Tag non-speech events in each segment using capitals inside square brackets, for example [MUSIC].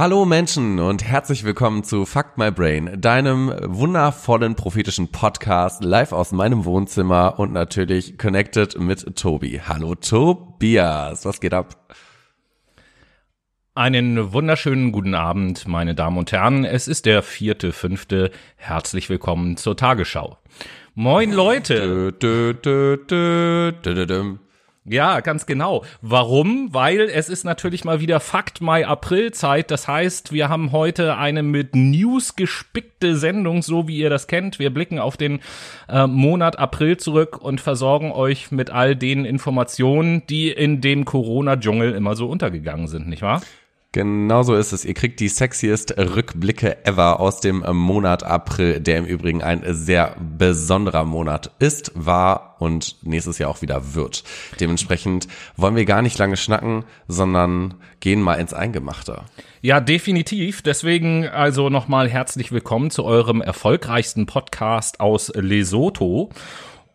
Hallo Menschen und herzlich willkommen zu Fuck My Brain, deinem wundervollen prophetischen Podcast live aus meinem Wohnzimmer und natürlich connected mit Tobi. Hallo Tobias, was geht ab? Einen wunderschönen guten Abend, meine Damen und Herren. Es ist der vierte, fünfte. Herzlich willkommen zur Tagesschau. Moin Leute. Dö, dö, dö, ja, ganz genau. Warum? Weil es ist natürlich mal wieder Fakt Mai April Zeit. Das heißt, wir haben heute eine mit News gespickte Sendung, so wie ihr das kennt. Wir blicken auf den äh, Monat April zurück und versorgen euch mit all den Informationen, die in dem Corona-Dschungel immer so untergegangen sind, nicht wahr? Genau so ist es. Ihr kriegt die sexiest Rückblicke ever aus dem Monat April, der im Übrigen ein sehr besonderer Monat ist, war und nächstes Jahr auch wieder wird. Dementsprechend wollen wir gar nicht lange schnacken, sondern gehen mal ins Eingemachte. Ja, definitiv. Deswegen also nochmal herzlich willkommen zu eurem erfolgreichsten Podcast aus Lesotho.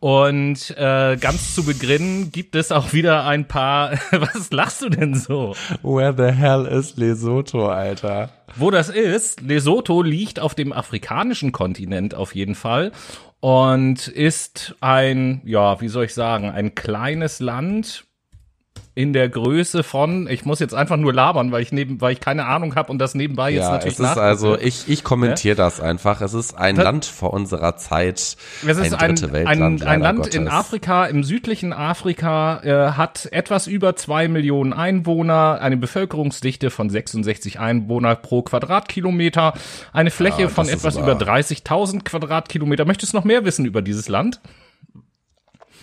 Und äh, ganz zu Beginn gibt es auch wieder ein paar. [LAUGHS] Was lachst du denn so? Where the hell is Lesotho, Alter? Wo das ist? Lesotho liegt auf dem afrikanischen Kontinent auf jeden Fall und ist ein, ja, wie soll ich sagen, ein kleines Land in der Größe von, ich muss jetzt einfach nur labern, weil ich neben, weil ich keine Ahnung habe und das nebenbei ja, jetzt natürlich es ist also ich ich kommentiere ja? das einfach. Es ist ein das, Land vor unserer Zeit. Es ist ein dritte ein, Weltland, ein, ein Land Gottes. in Afrika, im südlichen Afrika, äh, hat etwas über zwei Millionen Einwohner, eine Bevölkerungsdichte von 66 Einwohner pro Quadratkilometer, eine Fläche ja, von etwas über 30.000 Quadratkilometer. Möchtest du noch mehr wissen über dieses Land?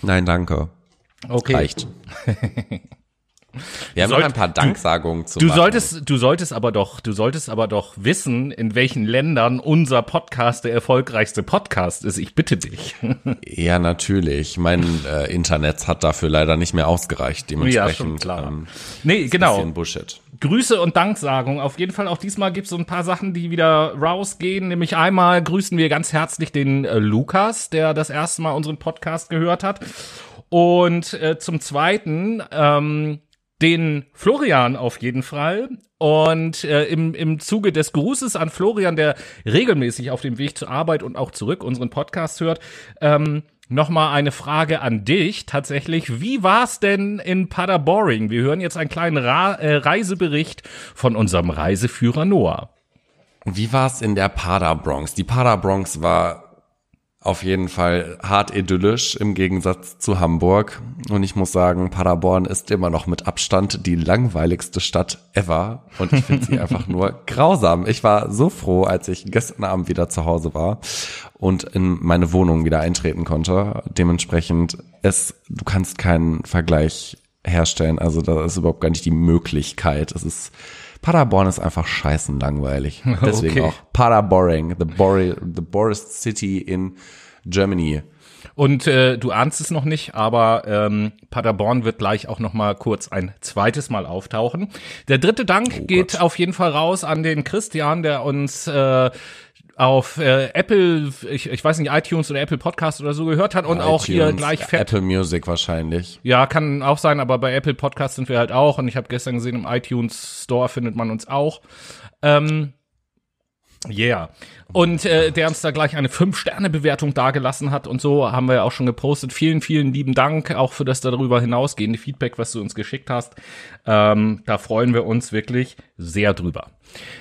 Nein, danke. Okay. Reicht. [LAUGHS] Wir haben Sollt, noch ein paar Danksagungen zu Du machen. solltest, du solltest aber doch, du solltest aber doch wissen, in welchen Ländern unser Podcast der erfolgreichste Podcast ist. Ich bitte dich. [LAUGHS] Ja, natürlich. Mein äh, Internet hat dafür leider nicht mehr ausgereicht. Dementsprechend. Ja, schon klar. Ähm, nee, genau. Bullshit. Grüße und Danksagung. Auf jeden Fall auch diesmal gibt es so ein paar Sachen, die wieder rausgehen. Nämlich einmal grüßen wir ganz herzlich den äh, Lukas, der das erste Mal unseren Podcast gehört hat. Und äh, zum Zweiten ähm, den Florian auf jeden Fall. Und äh, im, im Zuge des Grußes an Florian, der regelmäßig auf dem Weg zur Arbeit und auch zurück unseren Podcast hört, ähm, Nochmal eine Frage an dich tatsächlich. Wie war's denn in Paderboring? Wir hören jetzt einen kleinen Ra äh, Reisebericht von unserem Reiseführer Noah. Wie war's in der Paderbronx? Die Paderbronx war auf jeden Fall hart idyllisch im Gegensatz zu Hamburg. Und ich muss sagen, Paderborn ist immer noch mit Abstand die langweiligste Stadt ever. Und ich finde sie [LAUGHS] einfach nur grausam. Ich war so froh, als ich gestern Abend wieder zu Hause war und in meine Wohnung wieder eintreten konnte. Dementsprechend, es, du kannst keinen Vergleich herstellen. Also da ist überhaupt gar nicht die Möglichkeit. Es ist Paderborn ist einfach scheißen langweilig. [LAUGHS] Deswegen okay. auch Paderboring, the, Bor the Borest City in Germany. Und äh, du ahnst es noch nicht, aber ähm, Paderborn wird gleich auch noch mal kurz ein zweites Mal auftauchen. Der dritte Dank oh geht auf jeden Fall raus an den Christian, der uns äh, auf äh, Apple, ich, ich weiß nicht, iTunes oder Apple Podcast oder so gehört hat und iTunes, auch hier gleich fett. Apple Music wahrscheinlich. Ja, kann auch sein, aber bei Apple Podcast sind wir halt auch und ich habe gestern gesehen, im iTunes Store findet man uns auch. Ähm, Yeah. Und äh, der uns da gleich eine Fünf-Sterne-Bewertung dagelassen hat und so haben wir ja auch schon gepostet. Vielen, vielen lieben Dank auch für das darüber hinausgehende Feedback, was du uns geschickt hast. Ähm, da freuen wir uns wirklich sehr drüber.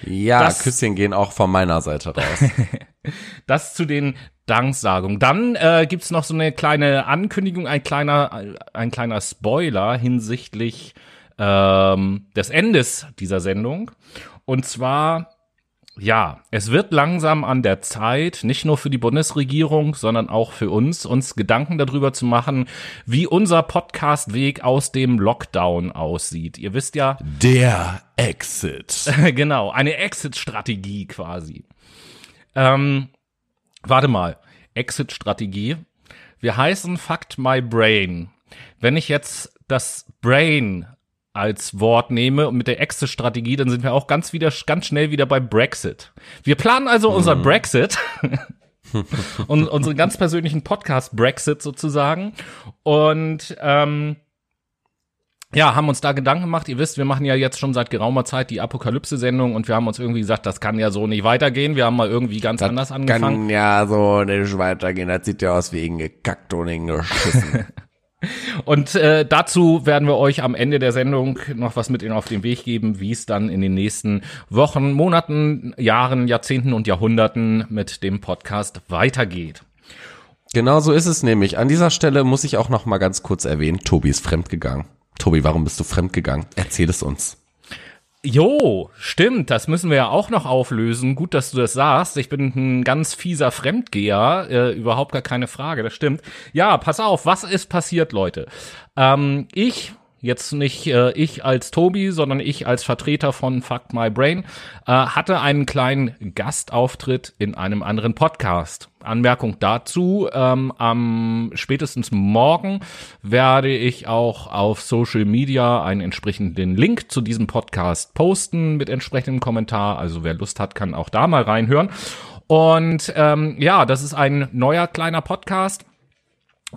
Ja, das, Küsschen gehen auch von meiner Seite raus. [LAUGHS] das zu den Danksagungen. Dann äh, gibt's noch so eine kleine Ankündigung, ein kleiner, ein kleiner Spoiler hinsichtlich ähm, des Endes dieser Sendung. Und zwar ja, es wird langsam an der Zeit, nicht nur für die Bundesregierung, sondern auch für uns, uns Gedanken darüber zu machen, wie unser Podcastweg aus dem Lockdown aussieht. Ihr wisst ja. Der Exit. [LAUGHS] genau, eine Exit-Strategie quasi. Ähm, warte mal. Exit-Strategie. Wir heißen Fact My Brain. Wenn ich jetzt das Brain als Wort nehme und mit der Exit-Strategie, dann sind wir auch ganz wieder ganz schnell wieder bei Brexit. Wir planen also mhm. unser Brexit [LAUGHS] und unseren ganz persönlichen Podcast Brexit sozusagen und ähm, ja, haben uns da Gedanken gemacht. Ihr wisst, wir machen ja jetzt schon seit geraumer Zeit die Apokalypse-Sendung und wir haben uns irgendwie gesagt, das kann ja so nicht weitergehen. Wir haben mal irgendwie ganz das anders angefangen. Kann ja so nicht weitergehen. Das sieht ja aus wie gekackt und geschissen. [LAUGHS] und äh, dazu werden wir euch am Ende der Sendung noch was mit Ihnen auf den Weg geben, wie es dann in den nächsten Wochen, Monaten, Jahren, Jahrzehnten und Jahrhunderten mit dem Podcast weitergeht. Genau so ist es nämlich. An dieser Stelle muss ich auch noch mal ganz kurz erwähnen, Tobi ist fremdgegangen. Tobi, warum bist du fremdgegangen? Erzähl es uns. Jo, stimmt, das müssen wir ja auch noch auflösen. Gut, dass du das sagst. Ich bin ein ganz fieser Fremdgeher, äh, überhaupt gar keine Frage, das stimmt. Ja, pass auf, was ist passiert, Leute? Ähm, ich jetzt nicht äh, ich als Tobi, sondern ich als Vertreter von Fuck My Brain, äh, hatte einen kleinen Gastauftritt in einem anderen Podcast. Anmerkung dazu, ähm, am spätestens morgen werde ich auch auf Social Media einen entsprechenden Link zu diesem Podcast posten mit entsprechendem Kommentar. Also wer Lust hat, kann auch da mal reinhören. Und ähm, ja, das ist ein neuer kleiner Podcast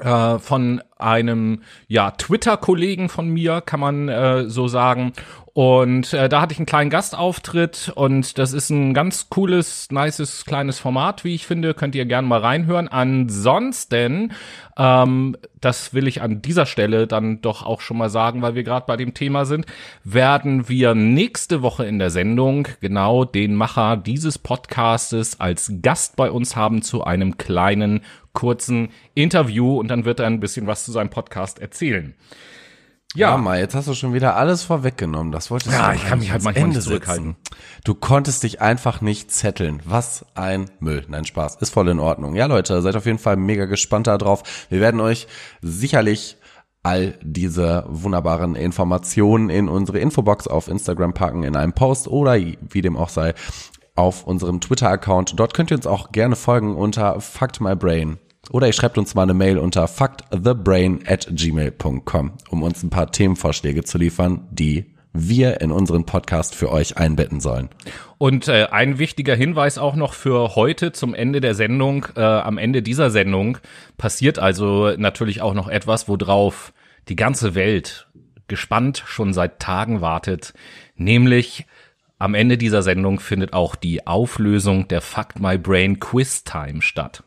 äh, von einem ja Twitter-Kollegen von mir, kann man äh, so sagen. Und äh, da hatte ich einen kleinen Gastauftritt und das ist ein ganz cooles, nices, kleines Format, wie ich finde. Könnt ihr gerne mal reinhören. Ansonsten, ähm, das will ich an dieser Stelle dann doch auch schon mal sagen, weil wir gerade bei dem Thema sind, werden wir nächste Woche in der Sendung genau den Macher dieses Podcastes als Gast bei uns haben zu einem kleinen kurzen Interview und dann wird er ein bisschen was zu seinem Podcast erzählen. Ja, ja mal, jetzt hast du schon wieder alles vorweggenommen. Das wolltest ja, du ich kann mich halt manchmal Ende nicht zurückhalten. Du konntest dich einfach nicht zetteln. Was ein Müll. Nein, Spaß. Ist voll in Ordnung. Ja, Leute, seid auf jeden Fall mega gespannt darauf. Wir werden euch sicherlich all diese wunderbaren Informationen in unsere Infobox auf Instagram packen, in einem Post oder wie dem auch sei, auf unserem Twitter-Account. Dort könnt ihr uns auch gerne folgen unter Fact My Brain. Oder ihr schreibt uns mal eine Mail unter factthebrain at gmail.com, um uns ein paar Themenvorschläge zu liefern, die wir in unseren Podcast für euch einbetten sollen. Und äh, ein wichtiger Hinweis auch noch für heute zum Ende der Sendung. Äh, am Ende dieser Sendung passiert also natürlich auch noch etwas, worauf die ganze Welt gespannt schon seit Tagen wartet, nämlich am Ende dieser Sendung findet auch die Auflösung der Fuck My Brain Quiz Time statt.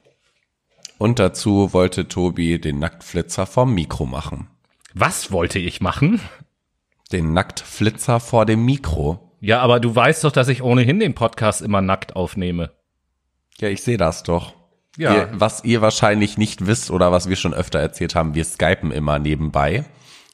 Und dazu wollte Tobi den Nacktflitzer vom Mikro machen. Was wollte ich machen? Den Nacktflitzer vor dem Mikro. Ja, aber du weißt doch, dass ich ohnehin den Podcast immer nackt aufnehme. Ja, ich sehe das doch. Ja. Ihr, was ihr wahrscheinlich nicht wisst oder was wir schon öfter erzählt haben, wir skypen immer nebenbei.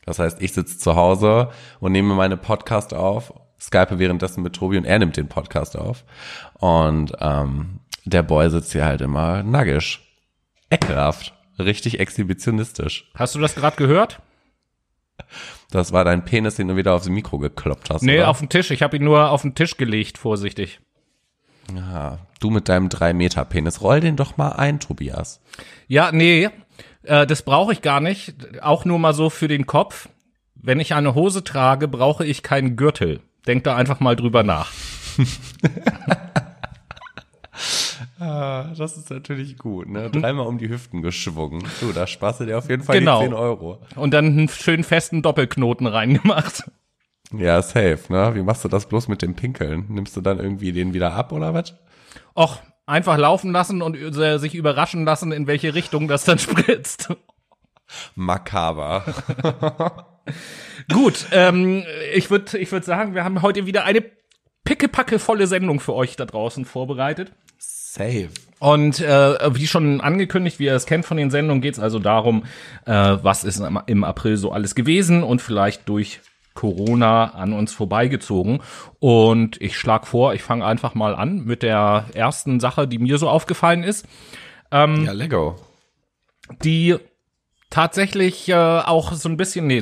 Das heißt, ich sitze zu Hause und nehme meine Podcast auf, skype währenddessen mit Tobi und er nimmt den Podcast auf. Und ähm, der Boy sitzt hier halt immer naggisch. Ekelhaft. Richtig exhibitionistisch. Hast du das gerade gehört? Das war dein Penis, den du wieder aufs Mikro gekloppt hast. Nee, oder? auf den Tisch. Ich habe ihn nur auf den Tisch gelegt, vorsichtig. Ja, du mit deinem 3-Meter-Penis. Roll den doch mal ein, Tobias. Ja, nee, äh, das brauche ich gar nicht. Auch nur mal so für den Kopf. Wenn ich eine Hose trage, brauche ich keinen Gürtel. Denk da einfach mal drüber nach. [LAUGHS] Ah, das ist natürlich gut, ne? Dreimal um die Hüften geschwungen. Du, da sparst du dir auf jeden Fall genau. die 10 Euro. Und dann einen schönen festen Doppelknoten reingemacht. Ja, safe, ne? Wie machst du das bloß mit dem Pinkeln? Nimmst du dann irgendwie den wieder ab oder was? Och, einfach laufen lassen und sich überraschen lassen, in welche Richtung das dann [LAUGHS] spritzt. Makaber. [LAUGHS] Gut, ähm, ich würde ich würd sagen, wir haben heute wieder eine pickepacke volle Sendung für euch da draußen vorbereitet. Safe. Und äh, wie schon angekündigt, wie ihr es kennt von den Sendungen, geht es also darum, äh, was ist im April so alles gewesen und vielleicht durch Corona an uns vorbeigezogen. Und ich schlage vor, ich fange einfach mal an mit der ersten Sache, die mir so aufgefallen ist. Ähm, ja, Lego. Die tatsächlich äh, auch so ein bisschen, nee,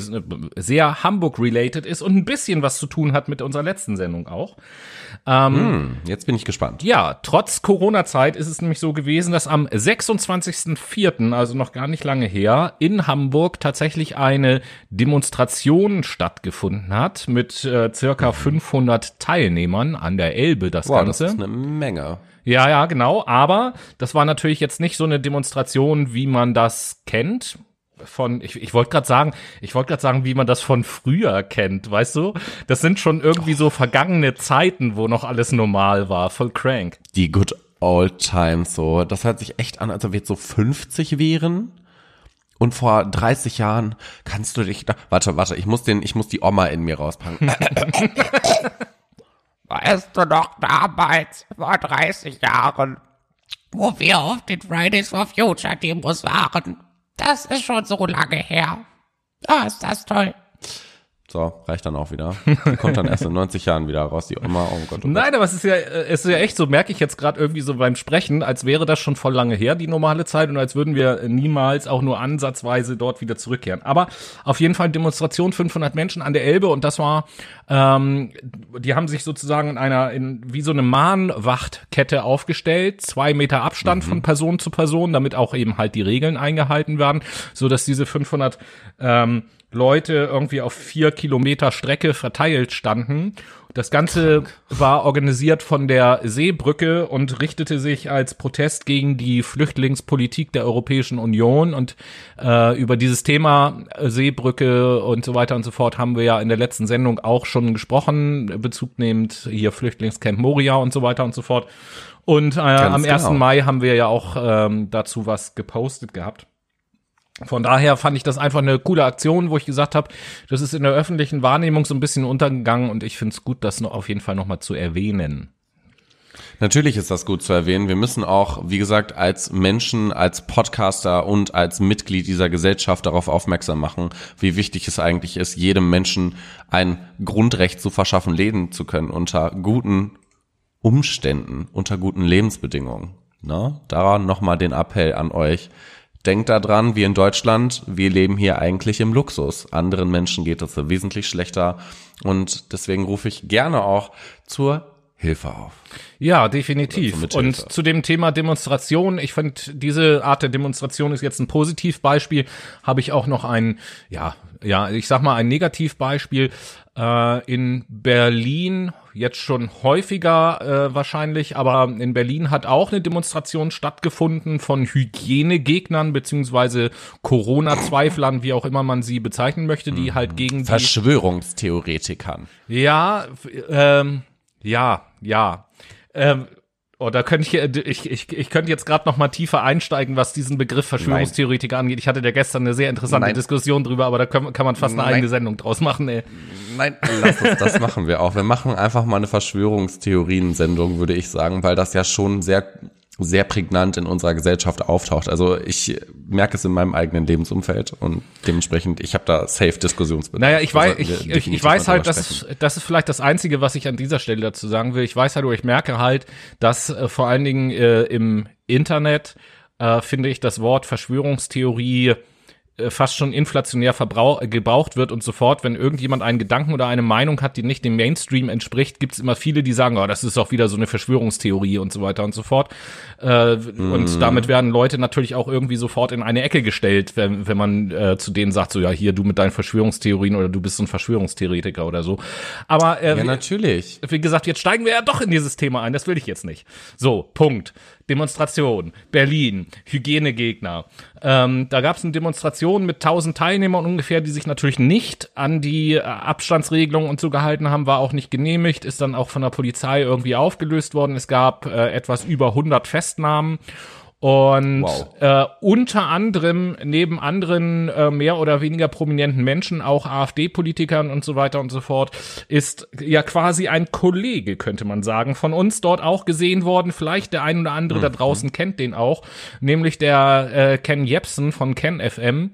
sehr Hamburg-related ist und ein bisschen was zu tun hat mit unserer letzten Sendung auch. Ähm, hm, jetzt bin ich gespannt. Ja, trotz Corona-Zeit ist es nämlich so gewesen, dass am 26.04., also noch gar nicht lange her, in Hamburg tatsächlich eine Demonstration stattgefunden hat mit äh, circa 500 Teilnehmern an der Elbe, das wow, Ganze. Das ist eine Menge. Ja, ja, genau. Aber das war natürlich jetzt nicht so eine Demonstration, wie man das kennt von, ich, ich wollte gerade sagen, ich wollte gerade sagen, wie man das von früher kennt, weißt du? Das sind schon irgendwie so vergangene Zeiten, wo noch alles normal war, voll crank. Die good old times so. Das hört sich echt an, als ob wir jetzt so 50 wären. Und vor 30 Jahren kannst du dich da, warte, warte, ich muss den, ich muss die Oma in mir rauspacken. [LAUGHS] weißt du noch damals, vor 30 Jahren, wo wir auf den Fridays for Future Demos waren? Das ist schon so lange her. Ah, ist das toll. So, reicht dann auch wieder. Die kommt dann erst in 90 Jahren wieder raus, die Oma. Oh Gott, oh Gott. Nein, aber es ist ja, es ist ja echt so, merke ich jetzt gerade irgendwie so beim Sprechen, als wäre das schon voll lange her, die normale Zeit, und als würden wir niemals auch nur ansatzweise dort wieder zurückkehren. Aber auf jeden Fall Demonstration 500 Menschen an der Elbe und das war, ähm, die haben sich sozusagen in einer, in, wie so eine Mahnwachtkette aufgestellt, zwei Meter Abstand mhm. von Person zu Person, damit auch eben halt die Regeln eingehalten werden, so dass diese 500 ähm, Leute irgendwie auf vier Kilometer Strecke verteilt standen. Das Ganze war organisiert von der Seebrücke und richtete sich als Protest gegen die Flüchtlingspolitik der Europäischen Union. Und äh, über dieses Thema Seebrücke und so weiter und so fort haben wir ja in der letzten Sendung auch schon gesprochen, bezugnehmend hier Flüchtlingscamp Moria und so weiter und so fort. Und äh, am genau. 1. Mai haben wir ja auch ähm, dazu was gepostet gehabt. Von daher fand ich das einfach eine coole Aktion, wo ich gesagt habe, das ist in der öffentlichen Wahrnehmung so ein bisschen untergegangen und ich finde es gut, das noch auf jeden Fall nochmal zu erwähnen. Natürlich ist das gut zu erwähnen. Wir müssen auch, wie gesagt, als Menschen, als Podcaster und als Mitglied dieser Gesellschaft darauf aufmerksam machen, wie wichtig es eigentlich ist, jedem Menschen ein Grundrecht zu verschaffen, leben zu können unter guten Umständen, unter guten Lebensbedingungen. Na, daran nochmal den Appell an euch Denkt daran, wir in Deutschland, wir leben hier eigentlich im Luxus. Anderen Menschen geht es wesentlich schlechter. Und deswegen rufe ich gerne auch zur Hilfe auf. Ja, definitiv. Und zu dem Thema Demonstration, ich finde, diese Art der Demonstration ist jetzt ein Positivbeispiel. Habe ich auch noch ein, ja, ja, ich sag mal ein Negativbeispiel. Äh, in Berlin jetzt schon häufiger äh, wahrscheinlich, aber in Berlin hat auch eine Demonstration stattgefunden von Hygienegegnern beziehungsweise Corona-Zweiflern, wie auch immer man sie bezeichnen möchte, die halt gegen die Verschwörungstheoretikern. Ja, ähm, ja, ja. Ähm, Oh, da könnte ich, äh, ich, ich, ich könnte jetzt gerade noch mal tiefer einsteigen, was diesen Begriff Verschwörungstheoretiker Nein. angeht. Ich hatte ja gestern eine sehr interessante Nein. Diskussion drüber, aber da kann, kann man fast eine Nein. eigene Sendung draus machen, ey. Nein, lass uns, das machen wir auch. Wir machen einfach mal eine Verschwörungstheorien-Sendung, würde ich sagen, weil das ja schon sehr sehr prägnant in unserer Gesellschaft auftaucht. Also ich merke es in meinem eigenen Lebensumfeld und dementsprechend, ich habe da safe Diskussionsbedarf. Naja, ich weiß, also, ich, ich, ich weiß halt, das ist, das ist vielleicht das Einzige, was ich an dieser Stelle dazu sagen will. Ich weiß halt, oder ich merke halt, dass äh, vor allen Dingen äh, im Internet äh, finde ich das Wort Verschwörungstheorie fast schon inflationär gebraucht wird und sofort, wenn irgendjemand einen Gedanken oder eine Meinung hat, die nicht dem Mainstream entspricht, gibt es immer viele, die sagen, oh, das ist auch wieder so eine Verschwörungstheorie und so weiter und so fort. Äh, mm. Und mhm. damit werden Leute natürlich auch irgendwie sofort in eine Ecke gestellt, wenn, wenn man äh, zu denen sagt, so ja, hier du mit deinen Verschwörungstheorien oder du bist so ein Verschwörungstheoretiker oder so. Aber äh, ja, natürlich. Wie, wie gesagt, jetzt steigen wir ja doch in dieses Thema ein, das will ich jetzt nicht. So, Punkt. Demonstration, Berlin, Hygienegegner. Ähm, da gab es eine Demonstration mit 1000 Teilnehmern ungefähr, die sich natürlich nicht an die äh, Abstandsregelungen und so gehalten haben, war auch nicht genehmigt, ist dann auch von der Polizei irgendwie aufgelöst worden. Es gab äh, etwas über 100 Festnahmen und wow. äh, unter anderem neben anderen äh, mehr oder weniger prominenten Menschen, auch AfD-Politikern und so weiter und so fort, ist ja quasi ein Kollege, könnte man sagen, von uns dort auch gesehen worden. Vielleicht der ein oder andere mhm. da draußen kennt den auch, nämlich der äh, Ken Jepsen von Ken FM.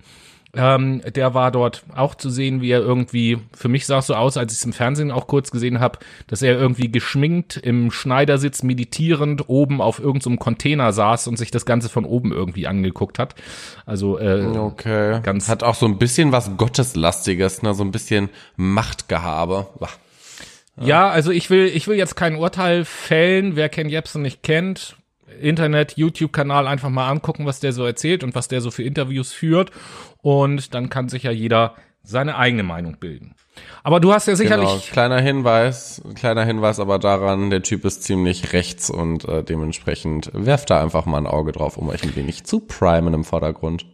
Ähm, der war dort auch zu sehen, wie er irgendwie, für mich sah es so aus, als ich es im Fernsehen auch kurz gesehen habe, dass er irgendwie geschminkt im Schneidersitz meditierend oben auf irgendeinem so Container saß und sich das Ganze von oben irgendwie angeguckt hat. Also äh, okay. ganz hat auch so ein bisschen was Gotteslastiges, ne, so ein bisschen Machtgehabe. Ja. ja, also ich will, ich will jetzt kein Urteil fällen, wer Ken Jebsen nicht kennt. Internet, YouTube-Kanal einfach mal angucken, was der so erzählt und was der so für Interviews führt. Und dann kann sich ja jeder seine eigene Meinung bilden. Aber du hast ja sicherlich. Genau, kleiner Hinweis, kleiner Hinweis aber daran, der Typ ist ziemlich rechts und äh, dementsprechend werft da einfach mal ein Auge drauf, um euch ein wenig zu primen im Vordergrund.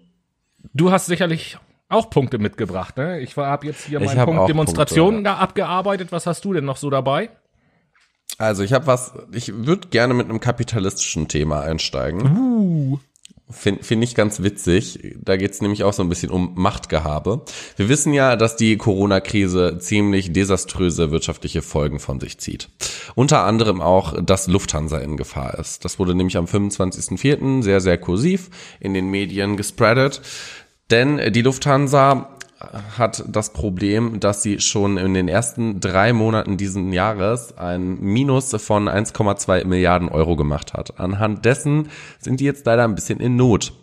Du hast sicherlich auch Punkte mitgebracht, ne? Ich habe jetzt hier meinen Punkt Demonstrationen Punkte, abgearbeitet. Was hast du denn noch so dabei? Also ich habe was, ich würde gerne mit einem kapitalistischen Thema einsteigen. Uh. Finde find ich ganz witzig. Da geht es nämlich auch so ein bisschen um Machtgehabe. Wir wissen ja, dass die Corona-Krise ziemlich desaströse wirtschaftliche Folgen von sich zieht. Unter anderem auch, dass Lufthansa in Gefahr ist. Das wurde nämlich am 25.04. sehr, sehr kursiv in den Medien gespreadet. Denn die Lufthansa hat das Problem, dass sie schon in den ersten drei Monaten diesen Jahres ein Minus von 1,2 Milliarden Euro gemacht hat. Anhand dessen sind die jetzt leider ein bisschen in Not.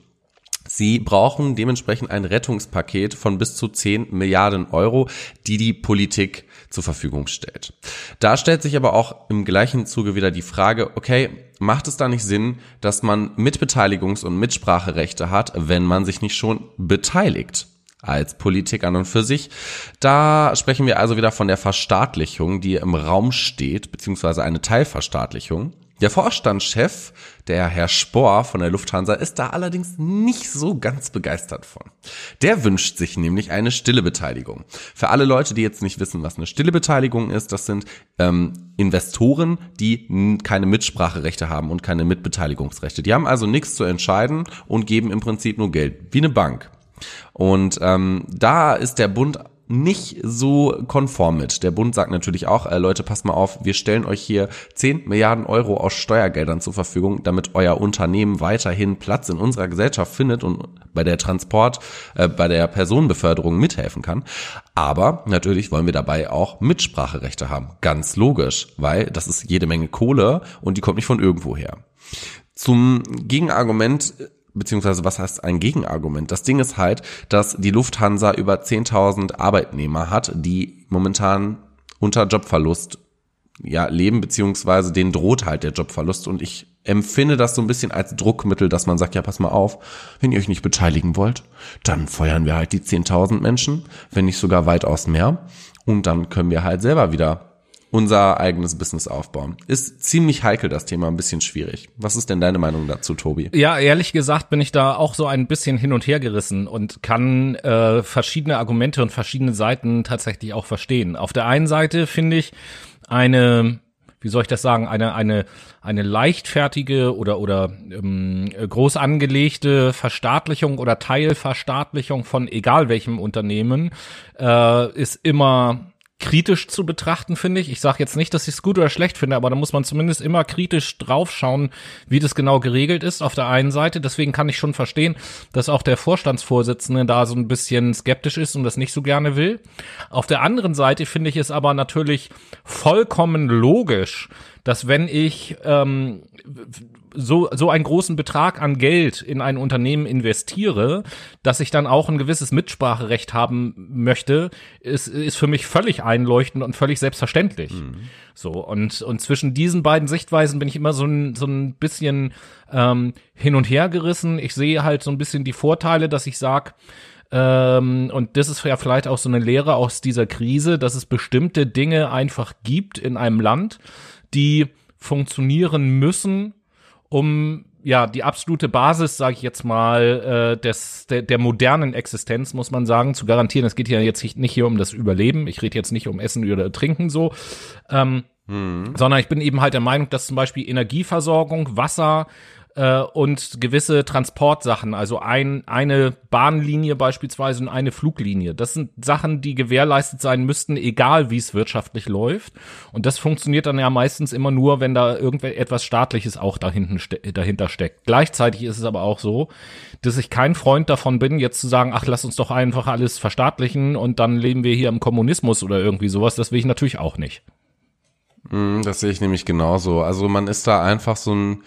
Sie brauchen dementsprechend ein Rettungspaket von bis zu 10 Milliarden Euro, die die Politik zur Verfügung stellt. Da stellt sich aber auch im gleichen Zuge wieder die Frage, okay, macht es da nicht Sinn, dass man Mitbeteiligungs- und Mitspracherechte hat, wenn man sich nicht schon beteiligt? Als Politik an und für sich. Da sprechen wir also wieder von der Verstaatlichung, die im Raum steht, beziehungsweise eine Teilverstaatlichung. Der Vorstandschef, der Herr Spohr von der Lufthansa, ist da allerdings nicht so ganz begeistert von. Der wünscht sich nämlich eine stille Beteiligung. Für alle Leute, die jetzt nicht wissen, was eine stille Beteiligung ist, das sind ähm, Investoren, die keine Mitspracherechte haben und keine Mitbeteiligungsrechte. Die haben also nichts zu entscheiden und geben im Prinzip nur Geld, wie eine Bank. Und ähm, da ist der Bund nicht so konform mit. Der Bund sagt natürlich auch, äh, Leute, passt mal auf, wir stellen euch hier 10 Milliarden Euro aus Steuergeldern zur Verfügung, damit euer Unternehmen weiterhin Platz in unserer Gesellschaft findet und bei der Transport, äh, bei der Personenbeförderung mithelfen kann. Aber natürlich wollen wir dabei auch Mitspracherechte haben. Ganz logisch, weil das ist jede Menge Kohle und die kommt nicht von irgendwo her. Zum Gegenargument beziehungsweise was heißt ein Gegenargument? Das Ding ist halt, dass die Lufthansa über 10.000 Arbeitnehmer hat, die momentan unter Jobverlust ja, leben, beziehungsweise denen droht halt der Jobverlust und ich empfinde das so ein bisschen als Druckmittel, dass man sagt, ja, pass mal auf, wenn ihr euch nicht beteiligen wollt, dann feuern wir halt die 10.000 Menschen, wenn nicht sogar weitaus mehr und dann können wir halt selber wieder unser eigenes Business aufbauen. Ist ziemlich heikel das Thema, ein bisschen schwierig. Was ist denn deine Meinung dazu, Tobi? Ja, ehrlich gesagt bin ich da auch so ein bisschen hin und her gerissen und kann äh, verschiedene Argumente und verschiedene Seiten tatsächlich auch verstehen. Auf der einen Seite finde ich eine wie soll ich das sagen, eine, eine, eine leichtfertige oder, oder ähm, groß angelegte Verstaatlichung oder Teilverstaatlichung von egal welchem Unternehmen äh, ist immer kritisch zu betrachten, finde ich. Ich sage jetzt nicht, dass ich es gut oder schlecht finde, aber da muss man zumindest immer kritisch draufschauen, wie das genau geregelt ist auf der einen Seite. Deswegen kann ich schon verstehen, dass auch der Vorstandsvorsitzende da so ein bisschen skeptisch ist und das nicht so gerne will. Auf der anderen Seite finde ich es aber natürlich vollkommen logisch, dass wenn ich ähm, so, so einen großen Betrag an Geld in ein Unternehmen investiere, dass ich dann auch ein gewisses Mitspracherecht haben möchte, ist, ist für mich völlig einleuchtend und völlig selbstverständlich. Mhm. So, und, und zwischen diesen beiden Sichtweisen bin ich immer so ein, so ein bisschen ähm, hin und her gerissen. Ich sehe halt so ein bisschen die Vorteile, dass ich sag ähm, und das ist ja vielleicht auch so eine Lehre aus dieser Krise, dass es bestimmte Dinge einfach gibt in einem Land, die funktionieren müssen, um ja die absolute Basis, sage ich jetzt mal, äh, des der, der modernen Existenz muss man sagen zu garantieren. Es geht ja jetzt nicht hier um das Überleben. Ich rede jetzt nicht um Essen oder Trinken so, ähm, hm. sondern ich bin eben halt der Meinung, dass zum Beispiel Energieversorgung, Wasser äh, und gewisse Transportsachen, also ein, eine Bahnlinie beispielsweise und eine Fluglinie. Das sind Sachen, die gewährleistet sein müssten, egal wie es wirtschaftlich läuft. Und das funktioniert dann ja meistens immer nur, wenn da irgendetwas Staatliches auch dahinten ste dahinter steckt. Gleichzeitig ist es aber auch so, dass ich kein Freund davon bin, jetzt zu sagen, ach, lass uns doch einfach alles verstaatlichen und dann leben wir hier im Kommunismus oder irgendwie sowas. Das will ich natürlich auch nicht. Hm, das sehe ich nämlich genauso. Also man ist da einfach so ein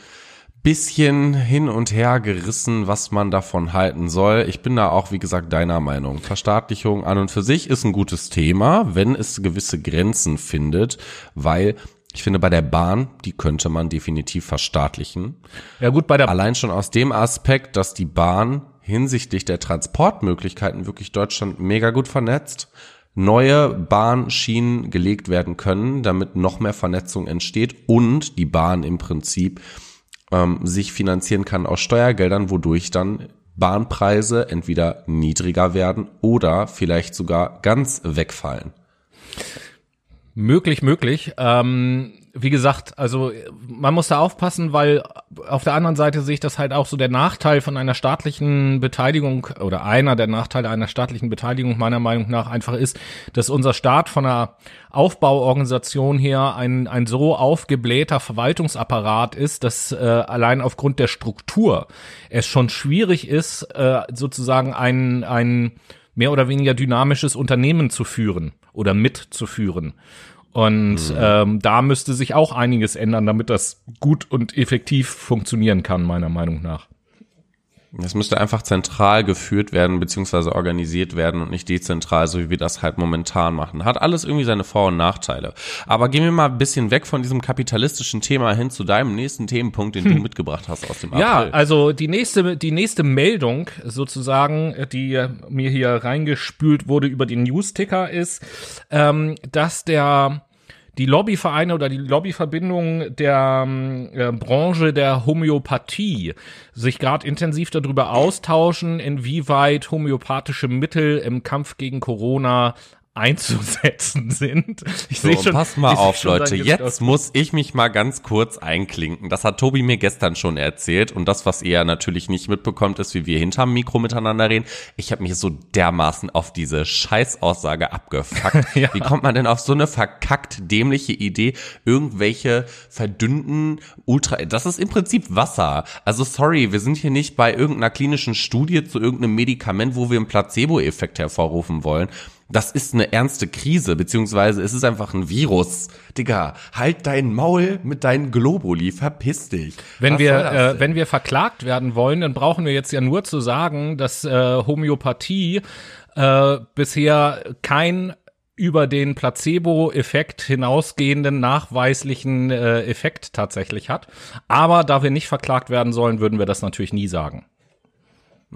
bisschen hin und her gerissen, was man davon halten soll. Ich bin da auch, wie gesagt, deiner Meinung. Verstaatlichung an und für sich ist ein gutes Thema, wenn es gewisse Grenzen findet, weil ich finde, bei der Bahn, die könnte man definitiv verstaatlichen. Ja gut, bei der allein schon aus dem Aspekt, dass die Bahn hinsichtlich der Transportmöglichkeiten wirklich Deutschland mega gut vernetzt neue Bahnschienen gelegt werden können, damit noch mehr Vernetzung entsteht und die Bahn im Prinzip ähm, sich finanzieren kann aus Steuergeldern, wodurch dann Bahnpreise entweder niedriger werden oder vielleicht sogar ganz wegfallen. Möglich, möglich. Ähm, wie gesagt, also man muss da aufpassen, weil auf der anderen Seite sehe ich das halt auch so der Nachteil von einer staatlichen Beteiligung oder einer der Nachteile einer staatlichen Beteiligung meiner Meinung nach einfach ist, dass unser Staat von einer Aufbauorganisation her ein, ein so aufgeblähter Verwaltungsapparat ist, dass äh, allein aufgrund der Struktur es schon schwierig ist, äh, sozusagen ein, ein mehr oder weniger dynamisches Unternehmen zu führen oder mitzuführen. Und mhm. ähm, da müsste sich auch einiges ändern, damit das gut und effektiv funktionieren kann, meiner Meinung nach. Es müsste einfach zentral geführt werden, beziehungsweise organisiert werden und nicht dezentral, so wie wir das halt momentan machen. Hat alles irgendwie seine Vor- und Nachteile. Aber gehen wir mal ein bisschen weg von diesem kapitalistischen Thema hin zu deinem nächsten Themenpunkt, den hm. du mitgebracht hast aus dem April. Ja, also die nächste, die nächste Meldung sozusagen, die mir hier reingespült wurde über den News-Ticker ist, ähm, dass der die Lobbyvereine oder die Lobbyverbindungen der äh, Branche der Homöopathie sich gerade intensiv darüber austauschen, inwieweit homöopathische Mittel im Kampf gegen Corona einzusetzen [LAUGHS] sind. Ich so, schon, pass mal auf, Leute. Jetzt muss ich mich mal ganz kurz einklinken. Das hat Tobi mir gestern schon erzählt. Und das, was ihr natürlich nicht mitbekommt, ist, wie wir hinterm Mikro miteinander reden. Ich habe mich so dermaßen auf diese Scheißaussage abgefuckt. [LAUGHS] ja. Wie kommt man denn auf so eine verkackt dämliche Idee, irgendwelche verdünnten Ultra... Das ist im Prinzip Wasser. Also sorry, wir sind hier nicht bei irgendeiner klinischen Studie zu irgendeinem Medikament, wo wir einen Placebo-Effekt hervorrufen wollen das ist eine ernste Krise, beziehungsweise es ist einfach ein Virus. Digga, halt dein Maul mit deinen Globuli, verpiss dich. Wenn wir, äh, wenn wir verklagt werden wollen, dann brauchen wir jetzt ja nur zu sagen, dass äh, Homöopathie äh, bisher kein über den Placebo-Effekt hinausgehenden nachweislichen äh, Effekt tatsächlich hat. Aber da wir nicht verklagt werden sollen, würden wir das natürlich nie sagen.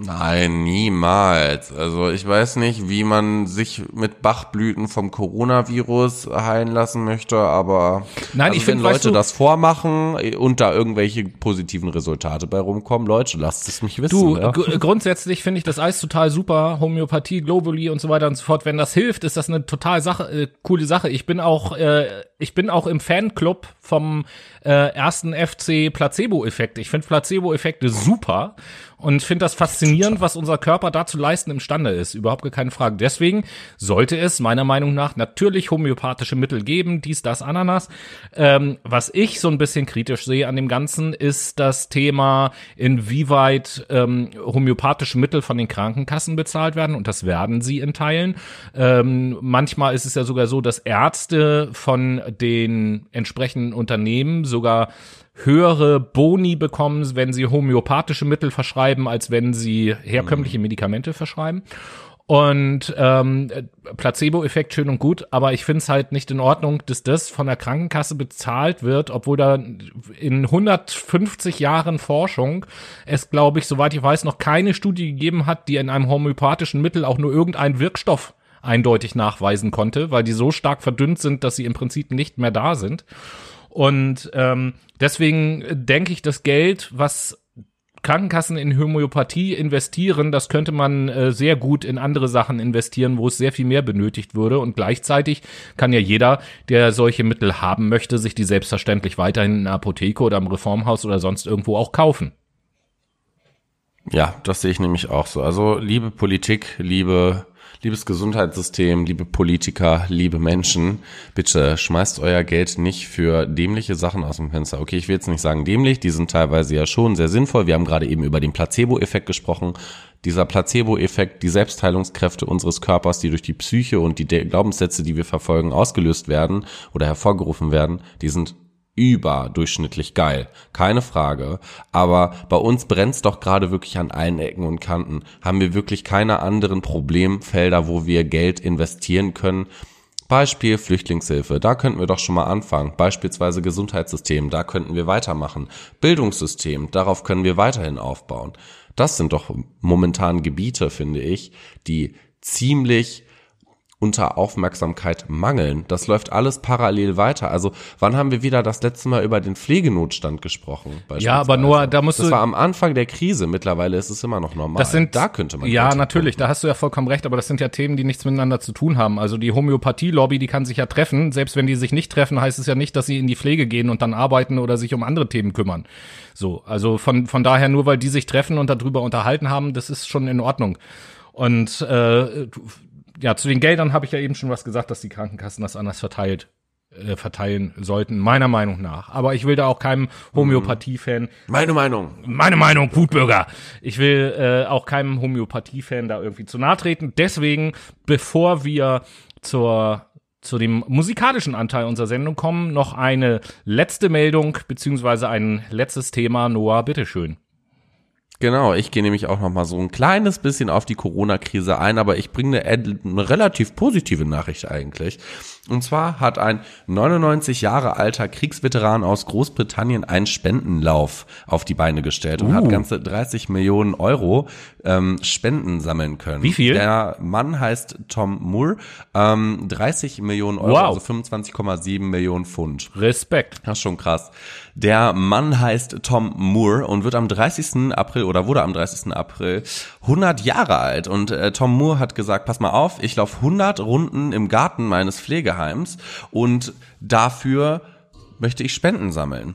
Nein, niemals. Also ich weiß nicht, wie man sich mit Bachblüten vom Coronavirus heilen lassen möchte, aber Nein, also ich wenn find, Leute das vormachen und da irgendwelche positiven Resultate bei rumkommen, Leute, lasst es mich wissen. Du, ja? grundsätzlich finde ich das Eis total super, Homöopathie, Globuli und so weiter und so fort. Wenn das hilft, ist das eine total Sache, äh, coole Sache. Ich bin auch, äh, ich bin auch im Fanclub vom äh, ersten FC Placebo-Effekt. Ich finde Placebo-Effekte super und finde das faszinierend, was unser Körper da zu leisten imstande ist. Überhaupt keine Frage. Deswegen sollte es meiner Meinung nach natürlich homöopathische Mittel geben, dies, das, Ananas. Ähm, was ich so ein bisschen kritisch sehe an dem Ganzen, ist das Thema, inwieweit ähm, homöopathische Mittel von den Krankenkassen bezahlt werden. Und das werden sie in Teilen. Ähm, manchmal ist es ja sogar so, dass Ärzte von den entsprechenden Unternehmen sogar höhere Boni bekommen, wenn sie homöopathische Mittel verschreiben, als wenn sie herkömmliche Medikamente verschreiben. Und ähm, Placebo-Effekt schön und gut, aber ich finde es halt nicht in Ordnung, dass das von der Krankenkasse bezahlt wird, obwohl da in 150 Jahren Forschung es, glaube ich, soweit ich weiß, noch keine Studie gegeben hat, die in einem homöopathischen Mittel auch nur irgendeinen Wirkstoff eindeutig nachweisen konnte, weil die so stark verdünnt sind, dass sie im Prinzip nicht mehr da sind. Und ähm, deswegen denke ich, das Geld, was Krankenkassen in Homöopathie investieren, das könnte man äh, sehr gut in andere Sachen investieren, wo es sehr viel mehr benötigt würde. Und gleichzeitig kann ja jeder, der solche Mittel haben möchte, sich die selbstverständlich weiterhin in einer Apotheke oder im Reformhaus oder sonst irgendwo auch kaufen. Ja, das sehe ich nämlich auch so. Also liebe Politik, liebe Liebes Gesundheitssystem, liebe Politiker, liebe Menschen, bitte schmeißt euer Geld nicht für dämliche Sachen aus dem Fenster. Okay, ich will jetzt nicht sagen dämlich, die sind teilweise ja schon sehr sinnvoll. Wir haben gerade eben über den Placebo-Effekt gesprochen. Dieser Placebo-Effekt, die Selbstheilungskräfte unseres Körpers, die durch die Psyche und die Glaubenssätze, die wir verfolgen, ausgelöst werden oder hervorgerufen werden, die sind überdurchschnittlich geil. Keine Frage. Aber bei uns brennt's doch gerade wirklich an allen Ecken und Kanten. Haben wir wirklich keine anderen Problemfelder, wo wir Geld investieren können? Beispiel Flüchtlingshilfe, da könnten wir doch schon mal anfangen. Beispielsweise Gesundheitssystem, da könnten wir weitermachen. Bildungssystem, darauf können wir weiterhin aufbauen. Das sind doch momentan Gebiete, finde ich, die ziemlich unter Aufmerksamkeit mangeln. Das läuft alles parallel weiter. Also wann haben wir wieder das letzte Mal über den Pflegenotstand gesprochen? Ja, aber nur, da musst das du. Das war am Anfang der Krise. Mittlerweile ist es immer noch normal. Das sind, da könnte man. Ja, natürlich. Da hast du ja vollkommen recht. Aber das sind ja Themen, die nichts miteinander zu tun haben. Also die Homöopathie-Lobby, die kann sich ja treffen. Selbst wenn die sich nicht treffen, heißt es ja nicht, dass sie in die Pflege gehen und dann arbeiten oder sich um andere Themen kümmern. So. Also von, von daher nur, weil die sich treffen und darüber unterhalten haben, das ist schon in Ordnung. Und äh, ja, zu den Geldern habe ich ja eben schon was gesagt, dass die Krankenkassen das anders verteilt äh, verteilen sollten, meiner Meinung nach. Aber ich will da auch keinem Homöopathie-Fan. Meine Meinung. Meine Meinung, Gutbürger. Ich will äh, auch keinem Homöopathie-Fan da irgendwie zu nahe treten. Deswegen, bevor wir zur zu dem musikalischen Anteil unserer Sendung kommen, noch eine letzte Meldung beziehungsweise ein letztes Thema. Noah, bitteschön. Genau, ich gehe nämlich auch noch mal so ein kleines bisschen auf die Corona-Krise ein, aber ich bringe eine, eine, relativ positive Nachricht eigentlich. Und zwar hat ein 99 Jahre alter Kriegsveteran aus Großbritannien einen Spendenlauf auf die Beine gestellt und uh. hat ganze 30 Millionen Euro ähm, Spenden sammeln können. Wie viel? Der Mann heißt Tom Moore, ähm, 30 Millionen Euro, wow. also 25,7 Millionen Pfund. Respekt. Das ist schon krass. Der Mann heißt Tom Moore und wird am 30. April oder wurde am 30. April 100 Jahre alt. Und äh, Tom Moore hat gesagt, pass mal auf, ich laufe 100 Runden im Garten meines Pflegeheims und dafür möchte ich Spenden sammeln.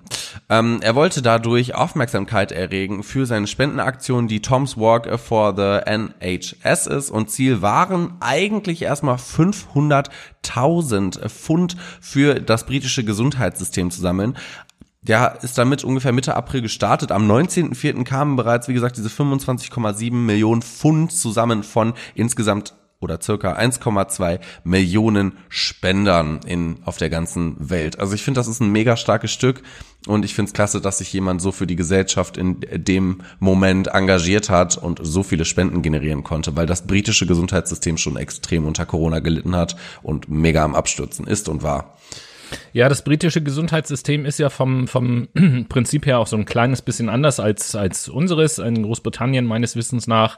Ähm, er wollte dadurch Aufmerksamkeit erregen für seine Spendenaktion, die Tom's Walk for the NHS ist. Und Ziel waren eigentlich erstmal 500.000 Pfund für das britische Gesundheitssystem zu sammeln. Der ist damit ungefähr Mitte April gestartet. Am 19.04. kamen bereits, wie gesagt, diese 25,7 Millionen Pfund zusammen von insgesamt oder circa 1,2 Millionen Spendern in, auf der ganzen Welt. Also ich finde, das ist ein mega starkes Stück und ich finde es klasse, dass sich jemand so für die Gesellschaft in dem Moment engagiert hat und so viele Spenden generieren konnte, weil das britische Gesundheitssystem schon extrem unter Corona gelitten hat und mega am Abstürzen ist und war. Ja, das britische Gesundheitssystem ist ja vom, vom [CLEARS THROAT] Prinzip her auch so ein kleines bisschen anders als, als unseres. In Großbritannien meines Wissens nach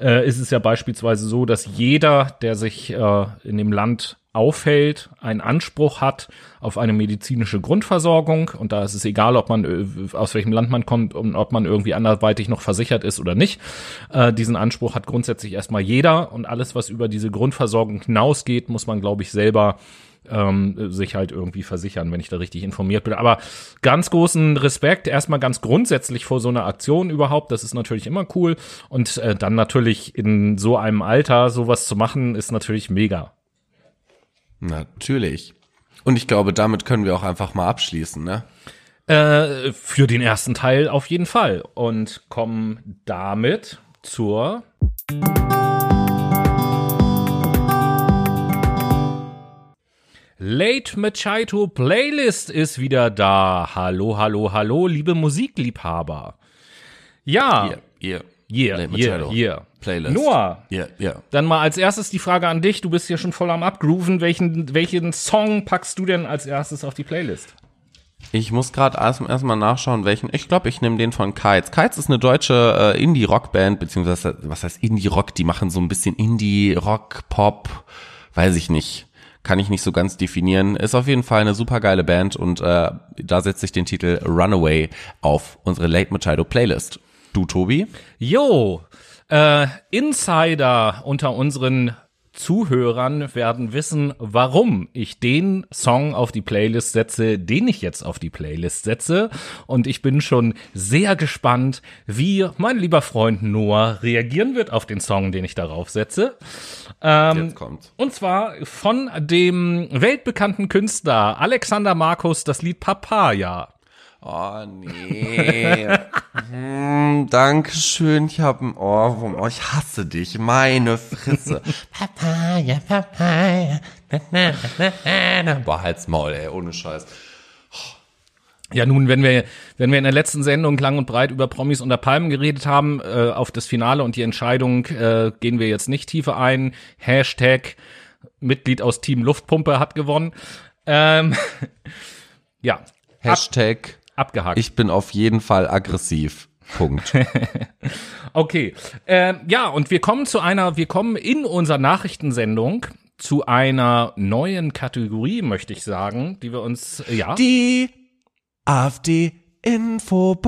äh, ist es ja beispielsweise so, dass jeder, der sich äh, in dem Land aufhält, einen Anspruch hat auf eine medizinische Grundversorgung. Und da ist es egal, ob man äh, aus welchem Land man kommt und ob man irgendwie anderweitig noch versichert ist oder nicht. Äh, diesen Anspruch hat grundsätzlich erstmal jeder und alles, was über diese Grundversorgung hinausgeht, muss man, glaube ich, selber ähm, sich halt irgendwie versichern, wenn ich da richtig informiert bin. Aber ganz großen Respekt erstmal ganz grundsätzlich vor so einer Aktion überhaupt. Das ist natürlich immer cool. Und äh, dann natürlich in so einem Alter sowas zu machen, ist natürlich mega. Natürlich. Und ich glaube, damit können wir auch einfach mal abschließen, ne? Äh, für den ersten Teil auf jeden Fall. Und kommen damit zur Late Machito Playlist ist wieder da. Hallo, hallo, hallo, liebe Musikliebhaber. Ja. Yeah, yeah. Yeah, yeah, yeah. Playlist. Noah. Yeah, yeah. Dann mal als erstes die Frage an dich. Du bist hier schon voll am Abgrooven. Welchen, welchen Song packst du denn als erstes auf die Playlist? Ich muss gerade erstmal nachschauen, welchen. Ich glaube, ich nehme den von Kites. Kites ist eine deutsche äh, Indie-Rock-Band, beziehungsweise, was heißt Indie-Rock? Die machen so ein bisschen Indie-Rock, Pop, weiß ich nicht kann ich nicht so ganz definieren. Ist auf jeden Fall eine super geile Band und äh, da setze ich den Titel Runaway auf unsere Late Machado Playlist. Du, Tobi? Jo, äh, Insider unter unseren Zuhörern werden wissen, warum ich den Song auf die Playlist setze, den ich jetzt auf die Playlist setze. Und ich bin schon sehr gespannt, wie mein lieber Freund Noah reagieren wird auf den Song, den ich darauf setze. Ähm, jetzt kommt's. Und zwar von dem weltbekannten Künstler Alexander Markus das Lied Papaya. Oh nee. hm, Dankeschön. Ich hab ein Ohrwurm. Oh, ich hasse dich. Meine Fresse. Papaya, Papaya. Boah, halt's Maul, ey. Ohne Scheiß. Ja, nun, wenn wir, wenn wir in der letzten Sendung lang und breit über Promis unter Palmen geredet haben, äh, auf das Finale und die Entscheidung äh, gehen wir jetzt nicht tiefer ein. Hashtag Mitglied aus Team Luftpumpe hat gewonnen. Ähm, [LAUGHS] ja. Hashtag abgehakt. Ich bin auf jeden Fall aggressiv. Punkt. [LAUGHS] okay. Äh, ja, und wir kommen zu einer, wir kommen in unserer Nachrichtensendung zu einer neuen Kategorie, möchte ich sagen, die wir uns, ja. Die AfD Infobox.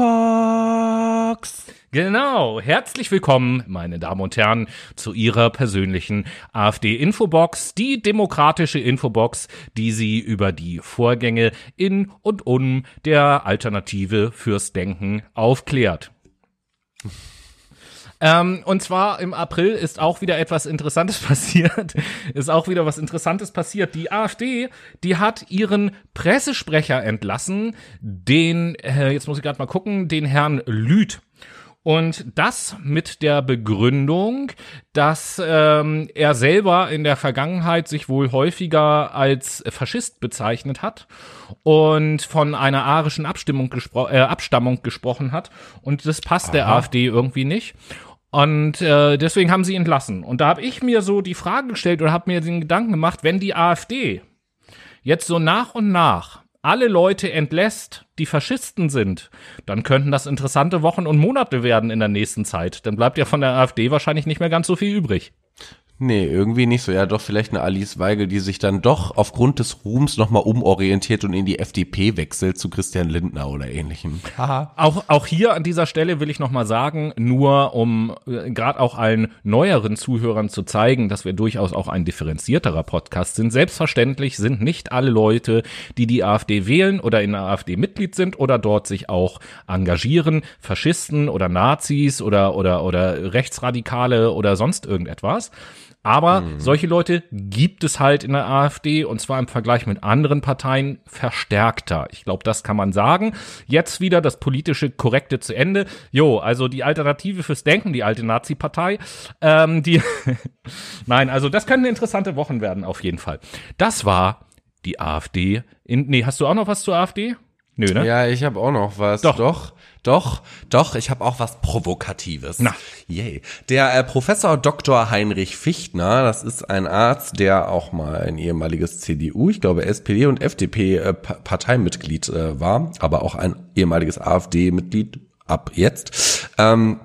Genau, herzlich willkommen, meine Damen und Herren, zu Ihrer persönlichen AfD-Infobox, die demokratische Infobox, die Sie über die Vorgänge in und um der Alternative fürs Denken aufklärt. Ähm, und zwar im April ist auch wieder etwas Interessantes [LAUGHS] passiert. ist auch wieder was Interessantes passiert. Die AfD, die hat ihren Pressesprecher entlassen, den, äh, jetzt muss ich gerade mal gucken, den Herrn Lüth. Und das mit der Begründung, dass ähm, er selber in der Vergangenheit sich wohl häufiger als Faschist bezeichnet hat und von einer arischen Abstimmung gespro äh, Abstammung gesprochen hat. Und das passt Aha. der AfD irgendwie nicht. Und äh, deswegen haben sie entlassen. Und da habe ich mir so die Frage gestellt oder habe mir den Gedanken gemacht, wenn die AfD jetzt so nach und nach alle Leute entlässt, die Faschisten sind, dann könnten das interessante Wochen und Monate werden in der nächsten Zeit. Dann bleibt ja von der AfD wahrscheinlich nicht mehr ganz so viel übrig. Nee, irgendwie nicht so. Ja, doch vielleicht eine Alice Weigel, die sich dann doch aufgrund des Ruhms nochmal umorientiert und in die FDP wechselt zu Christian Lindner oder ähnlichem. Haha. Auch, auch hier an dieser Stelle will ich nochmal sagen, nur um äh, gerade auch allen neueren Zuhörern zu zeigen, dass wir durchaus auch ein differenzierterer Podcast sind. Selbstverständlich sind nicht alle Leute, die die AfD wählen oder in der AfD Mitglied sind oder dort sich auch engagieren, Faschisten oder Nazis oder, oder, oder Rechtsradikale oder sonst irgendetwas. Aber mhm. solche Leute gibt es halt in der AfD und zwar im Vergleich mit anderen Parteien verstärkter. Ich glaube, das kann man sagen. Jetzt wieder das politische Korrekte zu Ende. Jo, also die Alternative fürs Denken, die alte Nazi-Partei. Ähm, die [LAUGHS] Nein, also das können interessante Wochen werden auf jeden Fall. Das war die AfD. In, nee, hast du auch noch was zur AfD? Nö, ne? Ja, ich habe auch noch was. Doch. Doch. Doch, doch, ich habe auch was Provokatives. Na. Yay. Der äh, Professor Dr. Heinrich Fichtner, das ist ein Arzt, der auch mal ein ehemaliges CDU, ich glaube SPD und FDP äh, Parteimitglied äh, war, aber auch ein ehemaliges AfD-Mitglied ab jetzt. Ähm,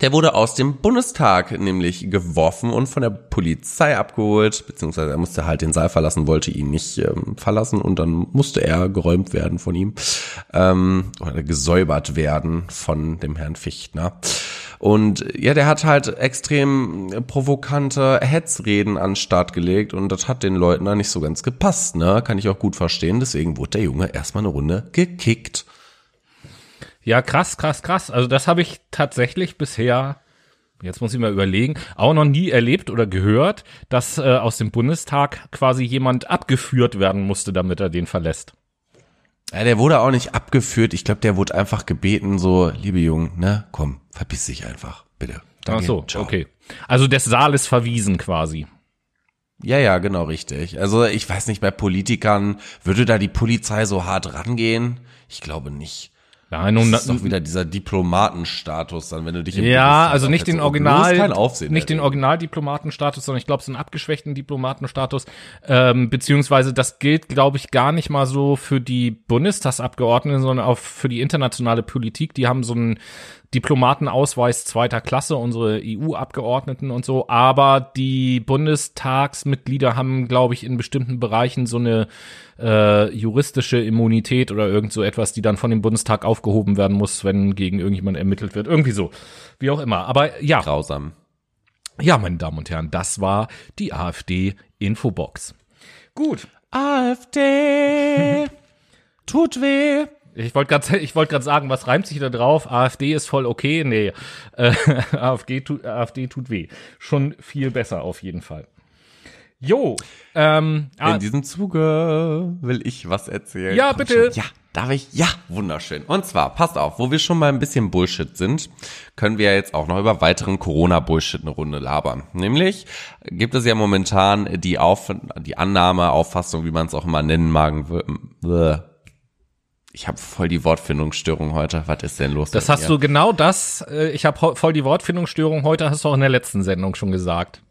der wurde aus dem Bundestag nämlich geworfen und von der Polizei abgeholt, beziehungsweise er musste halt den Saal verlassen, wollte ihn nicht ähm, verlassen und dann musste er geräumt werden von ihm ähm, oder gesäubert werden von dem Herrn Fichtner. Und ja, der hat halt extrem provokante Hetzreden an den Start gelegt und das hat den Leuten da nicht so ganz gepasst, ne? Kann ich auch gut verstehen. Deswegen wurde der Junge erstmal eine Runde gekickt. Ja, krass, krass, krass. Also das habe ich tatsächlich bisher, jetzt muss ich mal überlegen, auch noch nie erlebt oder gehört, dass äh, aus dem Bundestag quasi jemand abgeführt werden musste, damit er den verlässt. Ja, der wurde auch nicht abgeführt. Ich glaube, der wurde einfach gebeten, so, liebe Jungen, ne, komm, verpiss dich einfach, bitte. Danke. Ach so, Ciao. okay. Also des Saales verwiesen quasi. Ja, ja, genau, richtig. Also ich weiß nicht, bei Politikern würde da die Polizei so hart rangehen? Ich glaube nicht. Ja, nun, das ist doch wieder dieser Diplomatenstatus, dann wenn du dich im Ja, also nicht den Original, nicht den Originaldiplomatenstatus, sondern ich glaube, es ist ein abgeschwächten Diplomatenstatus, ähm, beziehungsweise das gilt, glaube ich, gar nicht mal so für die Bundestagsabgeordneten, sondern auch für die internationale Politik. Die haben so einen Diplomatenausweis zweiter Klasse, unsere EU-Abgeordneten und so, aber die Bundestagsmitglieder haben, glaube ich, in bestimmten Bereichen so eine äh, juristische Immunität oder irgend so etwas, die dann von dem Bundestag aufgehoben werden muss, wenn gegen irgendjemand ermittelt wird. Irgendwie so. Wie auch immer. Aber ja. Grausam. Ja, meine Damen und Herren, das war die AfD-Infobox. Gut. AfD [LAUGHS] tut weh. Ich wollte gerade ich wollte gerade sagen, was reimt sich da drauf? AfD ist voll okay. Nee, äh, [LAUGHS] AfD, tut, AfD tut weh. Schon viel besser auf jeden Fall. Jo. Ähm, In ah, diesem Zuge will ich was erzählen. Ja, Komm bitte. Schon. Ja, darf ich? Ja, wunderschön. Und zwar, passt auf, wo wir schon mal ein bisschen Bullshit sind, können wir jetzt auch noch über weiteren Corona-Bullshit eine Runde labern. Nämlich gibt es ja momentan die, Auf die Annahme, Auffassung, wie man es auch immer nennen mag, ich habe voll die Wortfindungsstörung heute. Was ist denn los? Das hast du genau das. Äh, ich habe voll die Wortfindungsstörung heute. Hast du auch in der letzten Sendung schon gesagt.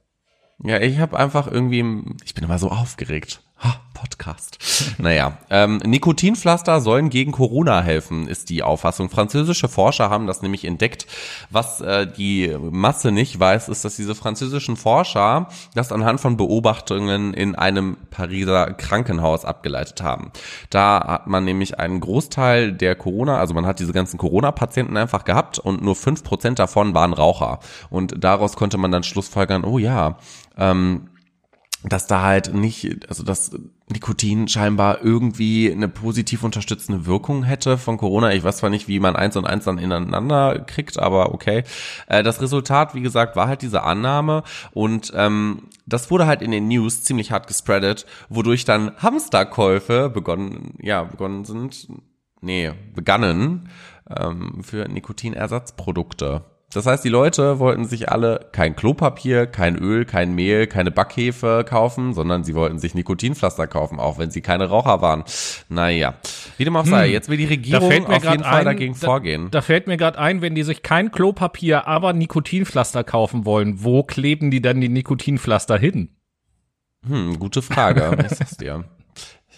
Ja, ich habe einfach irgendwie, ich bin immer so aufgeregt. Ha, Podcast. naja, ähm, Nikotinpflaster sollen gegen Corona helfen, ist die Auffassung. Französische Forscher haben das nämlich entdeckt. Was äh, die Masse nicht weiß, ist, dass diese französischen Forscher das anhand von Beobachtungen in einem Pariser Krankenhaus abgeleitet haben. Da hat man nämlich einen Großteil der Corona, also man hat diese ganzen Corona-Patienten einfach gehabt und nur fünf Prozent davon waren Raucher. Und daraus konnte man dann schlussfolgern, oh ja, ähm, dass da halt nicht, also dass Nikotin scheinbar irgendwie eine positiv unterstützende Wirkung hätte von Corona. Ich weiß zwar nicht, wie man eins und eins dann ineinander kriegt, aber okay. Äh, das Resultat, wie gesagt, war halt diese Annahme und ähm, das wurde halt in den News ziemlich hart gespreadet, wodurch dann Hamsterkäufe begonnen, ja, begonnen sind, nee, begannen ähm, für Nikotinersatzprodukte. Das heißt, die Leute wollten sich alle kein Klopapier, kein Öl, kein Mehl, keine Backhefe kaufen, sondern sie wollten sich Nikotinpflaster kaufen, auch wenn sie keine Raucher waren. Naja, wie dem auch sei, jetzt will die Regierung auf jeden Fall ein, dagegen da, vorgehen. Da fällt mir gerade ein, wenn die sich kein Klopapier, aber Nikotinpflaster kaufen wollen, wo kleben die dann die Nikotinpflaster hin? Hm, gute Frage. [LAUGHS] ich sag's dir.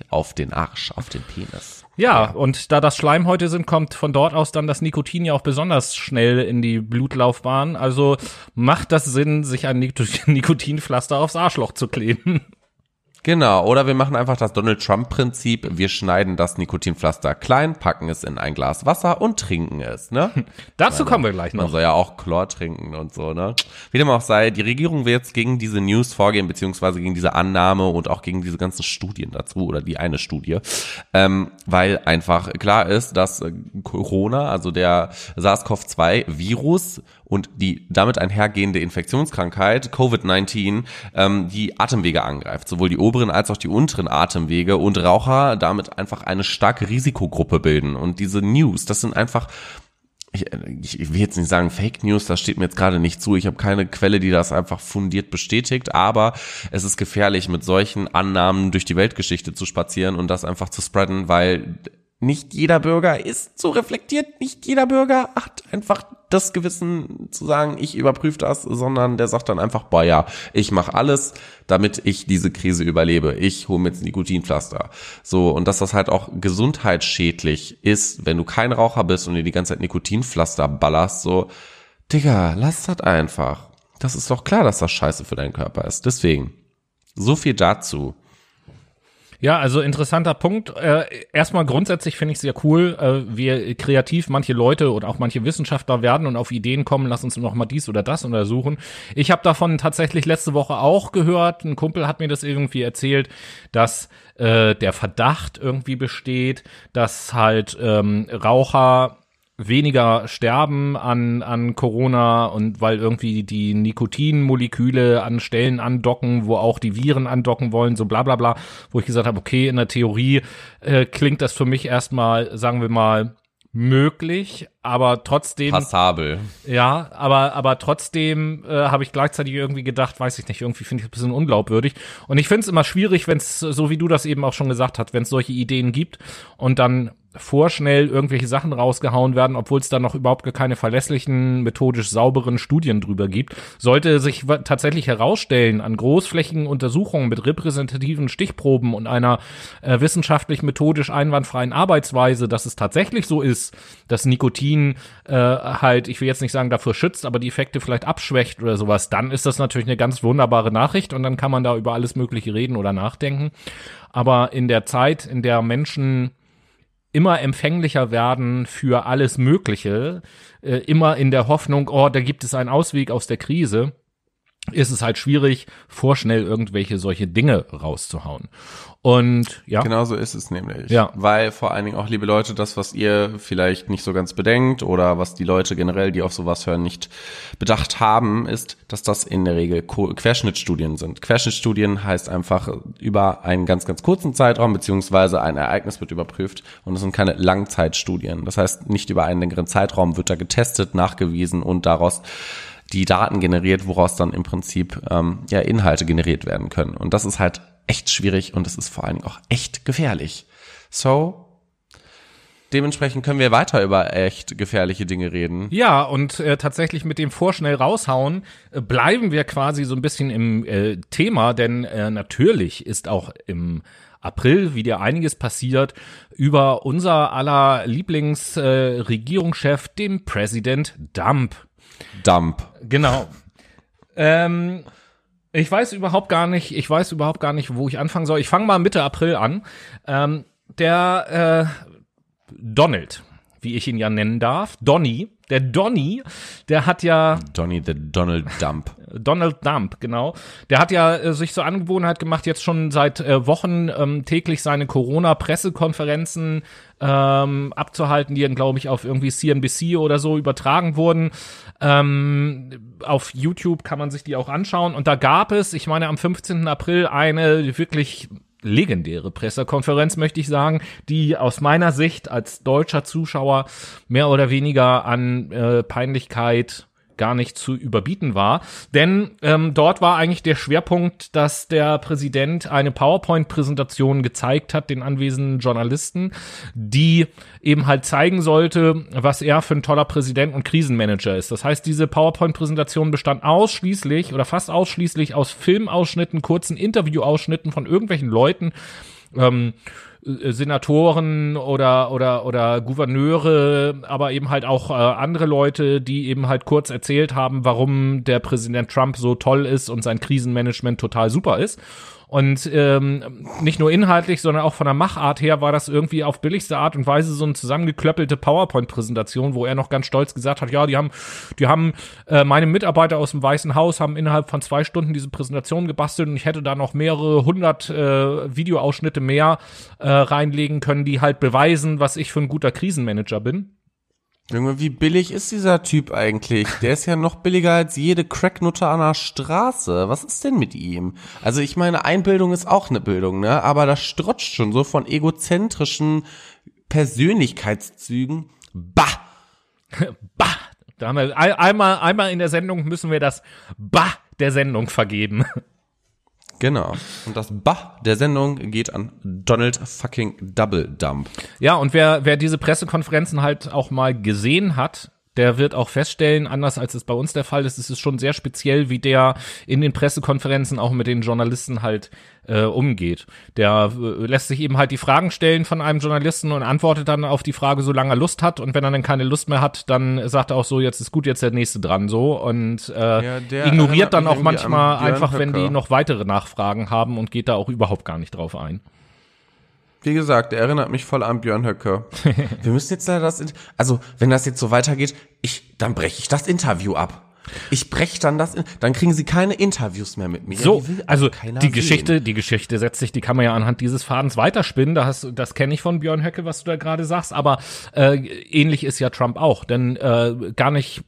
Auf den Arsch, auf den Penis. Ja, ja, und da das Schleimhäute sind, kommt von dort aus dann das Nikotin ja auch besonders schnell in die Blutlaufbahn. Also macht das Sinn, sich ein [LAUGHS] Nikotinpflaster aufs Arschloch zu kleben. Genau, oder wir machen einfach das Donald Trump-Prinzip. Wir schneiden das Nikotinpflaster klein, packen es in ein Glas Wasser und trinken es, ne? [LAUGHS] Dazu Meine, kommen wir gleich noch. Man soll ja auch Chlor trinken und so, ne? Wie dem auch sei, die Regierung will jetzt gegen diese News vorgehen, beziehungsweise gegen diese Annahme und auch gegen diese ganzen Studien dazu oder die eine Studie, ähm, weil einfach klar ist, dass Corona, also der SARS-CoV-2-Virus und die damit einhergehende Infektionskrankheit Covid-19 ähm, die Atemwege angreift, sowohl die oberen als auch die unteren Atemwege und Raucher damit einfach eine starke Risikogruppe bilden. Und diese News, das sind einfach ich, ich will jetzt nicht sagen Fake News, das steht mir jetzt gerade nicht zu. Ich habe keine Quelle, die das einfach fundiert bestätigt, aber es ist gefährlich, mit solchen Annahmen durch die Weltgeschichte zu spazieren und das einfach zu spreaden, weil nicht jeder Bürger ist so reflektiert, nicht jeder Bürger hat einfach das Gewissen zu sagen, ich überprüfe das, sondern der sagt dann einfach, boah ja, ich mache alles, damit ich diese Krise überlebe. Ich hole mir jetzt Nikotinpflaster. So, und dass das halt auch gesundheitsschädlich ist, wenn du kein Raucher bist und dir die ganze Zeit Nikotinpflaster ballerst, so, Digga, lass das einfach. Das ist doch klar, dass das scheiße für deinen Körper ist. Deswegen, so viel dazu. Ja, also interessanter Punkt. Äh, erstmal grundsätzlich finde ich sehr cool, äh, wie kreativ manche Leute oder auch manche Wissenschaftler werden und auf Ideen kommen, lass uns noch mal dies oder das untersuchen. Ich habe davon tatsächlich letzte Woche auch gehört. Ein Kumpel hat mir das irgendwie erzählt, dass äh, der Verdacht irgendwie besteht, dass halt ähm, Raucher weniger sterben an, an Corona und weil irgendwie die Nikotinmoleküle an Stellen andocken, wo auch die Viren andocken wollen, so bla bla bla, wo ich gesagt habe, okay, in der Theorie äh, klingt das für mich erstmal, sagen wir mal, möglich, aber trotzdem passabel. Ja, aber aber trotzdem äh, habe ich gleichzeitig irgendwie gedacht, weiß ich nicht, irgendwie finde ich es ein bisschen unglaubwürdig und ich finde es immer schwierig, wenn es so wie du das eben auch schon gesagt hast, wenn es solche Ideen gibt und dann vorschnell irgendwelche Sachen rausgehauen werden, obwohl es da noch überhaupt keine verlässlichen, methodisch sauberen Studien drüber gibt. Sollte sich tatsächlich herausstellen an großflächigen Untersuchungen mit repräsentativen Stichproben und einer äh, wissenschaftlich methodisch einwandfreien Arbeitsweise, dass es tatsächlich so ist, dass Nikotin äh, halt, ich will jetzt nicht sagen dafür schützt, aber die Effekte vielleicht abschwächt oder sowas, dann ist das natürlich eine ganz wunderbare Nachricht und dann kann man da über alles Mögliche reden oder nachdenken. Aber in der Zeit, in der Menschen immer empfänglicher werden für alles Mögliche, äh, immer in der Hoffnung, oh, da gibt es einen Ausweg aus der Krise ist es halt schwierig, vorschnell irgendwelche solche Dinge rauszuhauen. Und ja. Genauso ist es nämlich. Ja. Weil vor allen Dingen auch, liebe Leute, das, was ihr vielleicht nicht so ganz bedenkt oder was die Leute generell, die auf sowas hören, nicht bedacht haben, ist, dass das in der Regel Querschnittstudien sind. Querschnittstudien heißt einfach über einen ganz, ganz kurzen Zeitraum beziehungsweise ein Ereignis wird überprüft und es sind keine Langzeitstudien. Das heißt, nicht über einen längeren Zeitraum wird da getestet, nachgewiesen und daraus die Daten generiert, woraus dann im Prinzip ähm, ja Inhalte generiert werden können. Und das ist halt echt schwierig und es ist vor allem auch echt gefährlich. So, dementsprechend können wir weiter über echt gefährliche Dinge reden. Ja, und äh, tatsächlich mit dem Vorschnell raushauen äh, bleiben wir quasi so ein bisschen im äh, Thema, denn äh, natürlich ist auch im April wieder einiges passiert über unser aller Lieblingsregierungschef, dem Präsident Dump. Dump. Genau. Ähm, ich weiß überhaupt gar nicht, ich weiß überhaupt gar nicht, wo ich anfangen soll. Ich fange mal Mitte April an. Ähm, der äh, Donald, wie ich ihn ja nennen darf, Donny, der Donny, der hat ja. Donny, the Donald Dump. Donald Dump, genau. Der hat ja äh, sich zur Angewohnheit gemacht, jetzt schon seit äh, Wochen ähm, täglich seine Corona-Pressekonferenzen ähm, abzuhalten, die dann, glaube ich, auf irgendwie CNBC oder so übertragen wurden. Ähm, auf YouTube kann man sich die auch anschauen. Und da gab es, ich meine, am 15. April eine wirklich legendäre Pressekonferenz, möchte ich sagen, die aus meiner Sicht als deutscher Zuschauer mehr oder weniger an äh, Peinlichkeit gar nicht zu überbieten war. Denn ähm, dort war eigentlich der Schwerpunkt, dass der Präsident eine PowerPoint-Präsentation gezeigt hat, den anwesenden Journalisten, die eben halt zeigen sollte, was er für ein toller Präsident und Krisenmanager ist. Das heißt, diese PowerPoint-Präsentation bestand ausschließlich oder fast ausschließlich aus Filmausschnitten, kurzen Interviewausschnitten von irgendwelchen Leuten, ähm, äh, Senatoren oder oder oder Gouverneure, aber eben halt auch äh, andere Leute, die eben halt kurz erzählt haben, warum der Präsident Trump so toll ist und sein Krisenmanagement total super ist. Und ähm, nicht nur inhaltlich, sondern auch von der Machart her war das irgendwie auf billigste Art und Weise so eine zusammengeklöppelte PowerPoint-Präsentation, wo er noch ganz stolz gesagt hat, ja, die haben, die haben äh, meine Mitarbeiter aus dem Weißen Haus haben innerhalb von zwei Stunden diese Präsentation gebastelt und ich hätte da noch mehrere hundert äh, Videoausschnitte mehr äh, reinlegen können, die halt beweisen, was ich für ein guter Krisenmanager bin. Junge, wie billig ist dieser Typ eigentlich? Der ist ja noch billiger als jede Cracknutter an der Straße. Was ist denn mit ihm? Also ich meine, Einbildung ist auch eine Bildung, ne? Aber das strotzt schon so von egozentrischen Persönlichkeitszügen. Bah! [LAUGHS] bah! Da haben wir einmal, einmal in der Sendung müssen wir das Bah der Sendung vergeben. Genau. Und das Bah der Sendung geht an Donald fucking Double Dump. Ja, und wer, wer diese Pressekonferenzen halt auch mal gesehen hat, der wird auch feststellen, anders als es bei uns der Fall ist, ist es schon sehr speziell, wie der in den Pressekonferenzen auch mit den Journalisten halt äh, umgeht. Der äh, lässt sich eben halt die Fragen stellen von einem Journalisten und antwortet dann auf die Frage, solange er Lust hat. Und wenn er dann keine Lust mehr hat, dann sagt er auch so, jetzt ist gut, jetzt der nächste dran so und äh, ja, ignoriert dann auch manchmal einfach, wenn die noch weitere Nachfragen haben und geht da auch überhaupt gar nicht drauf ein. Wie gesagt, er erinnert mich voll an Björn Höcke. [LAUGHS] Wir müssen jetzt leider das, also wenn das jetzt so weitergeht, ich, dann breche ich das Interview ab. Ich breche dann das, dann kriegen sie keine Interviews mehr mit mir. So, also die Geschichte, sehen. die Geschichte setzt sich, die kann man ja anhand dieses Fadens weiterspinnen. Da hast, das kenne ich von Björn Höcke, was du da gerade sagst. Aber äh, ähnlich ist ja Trump auch, denn äh, gar nicht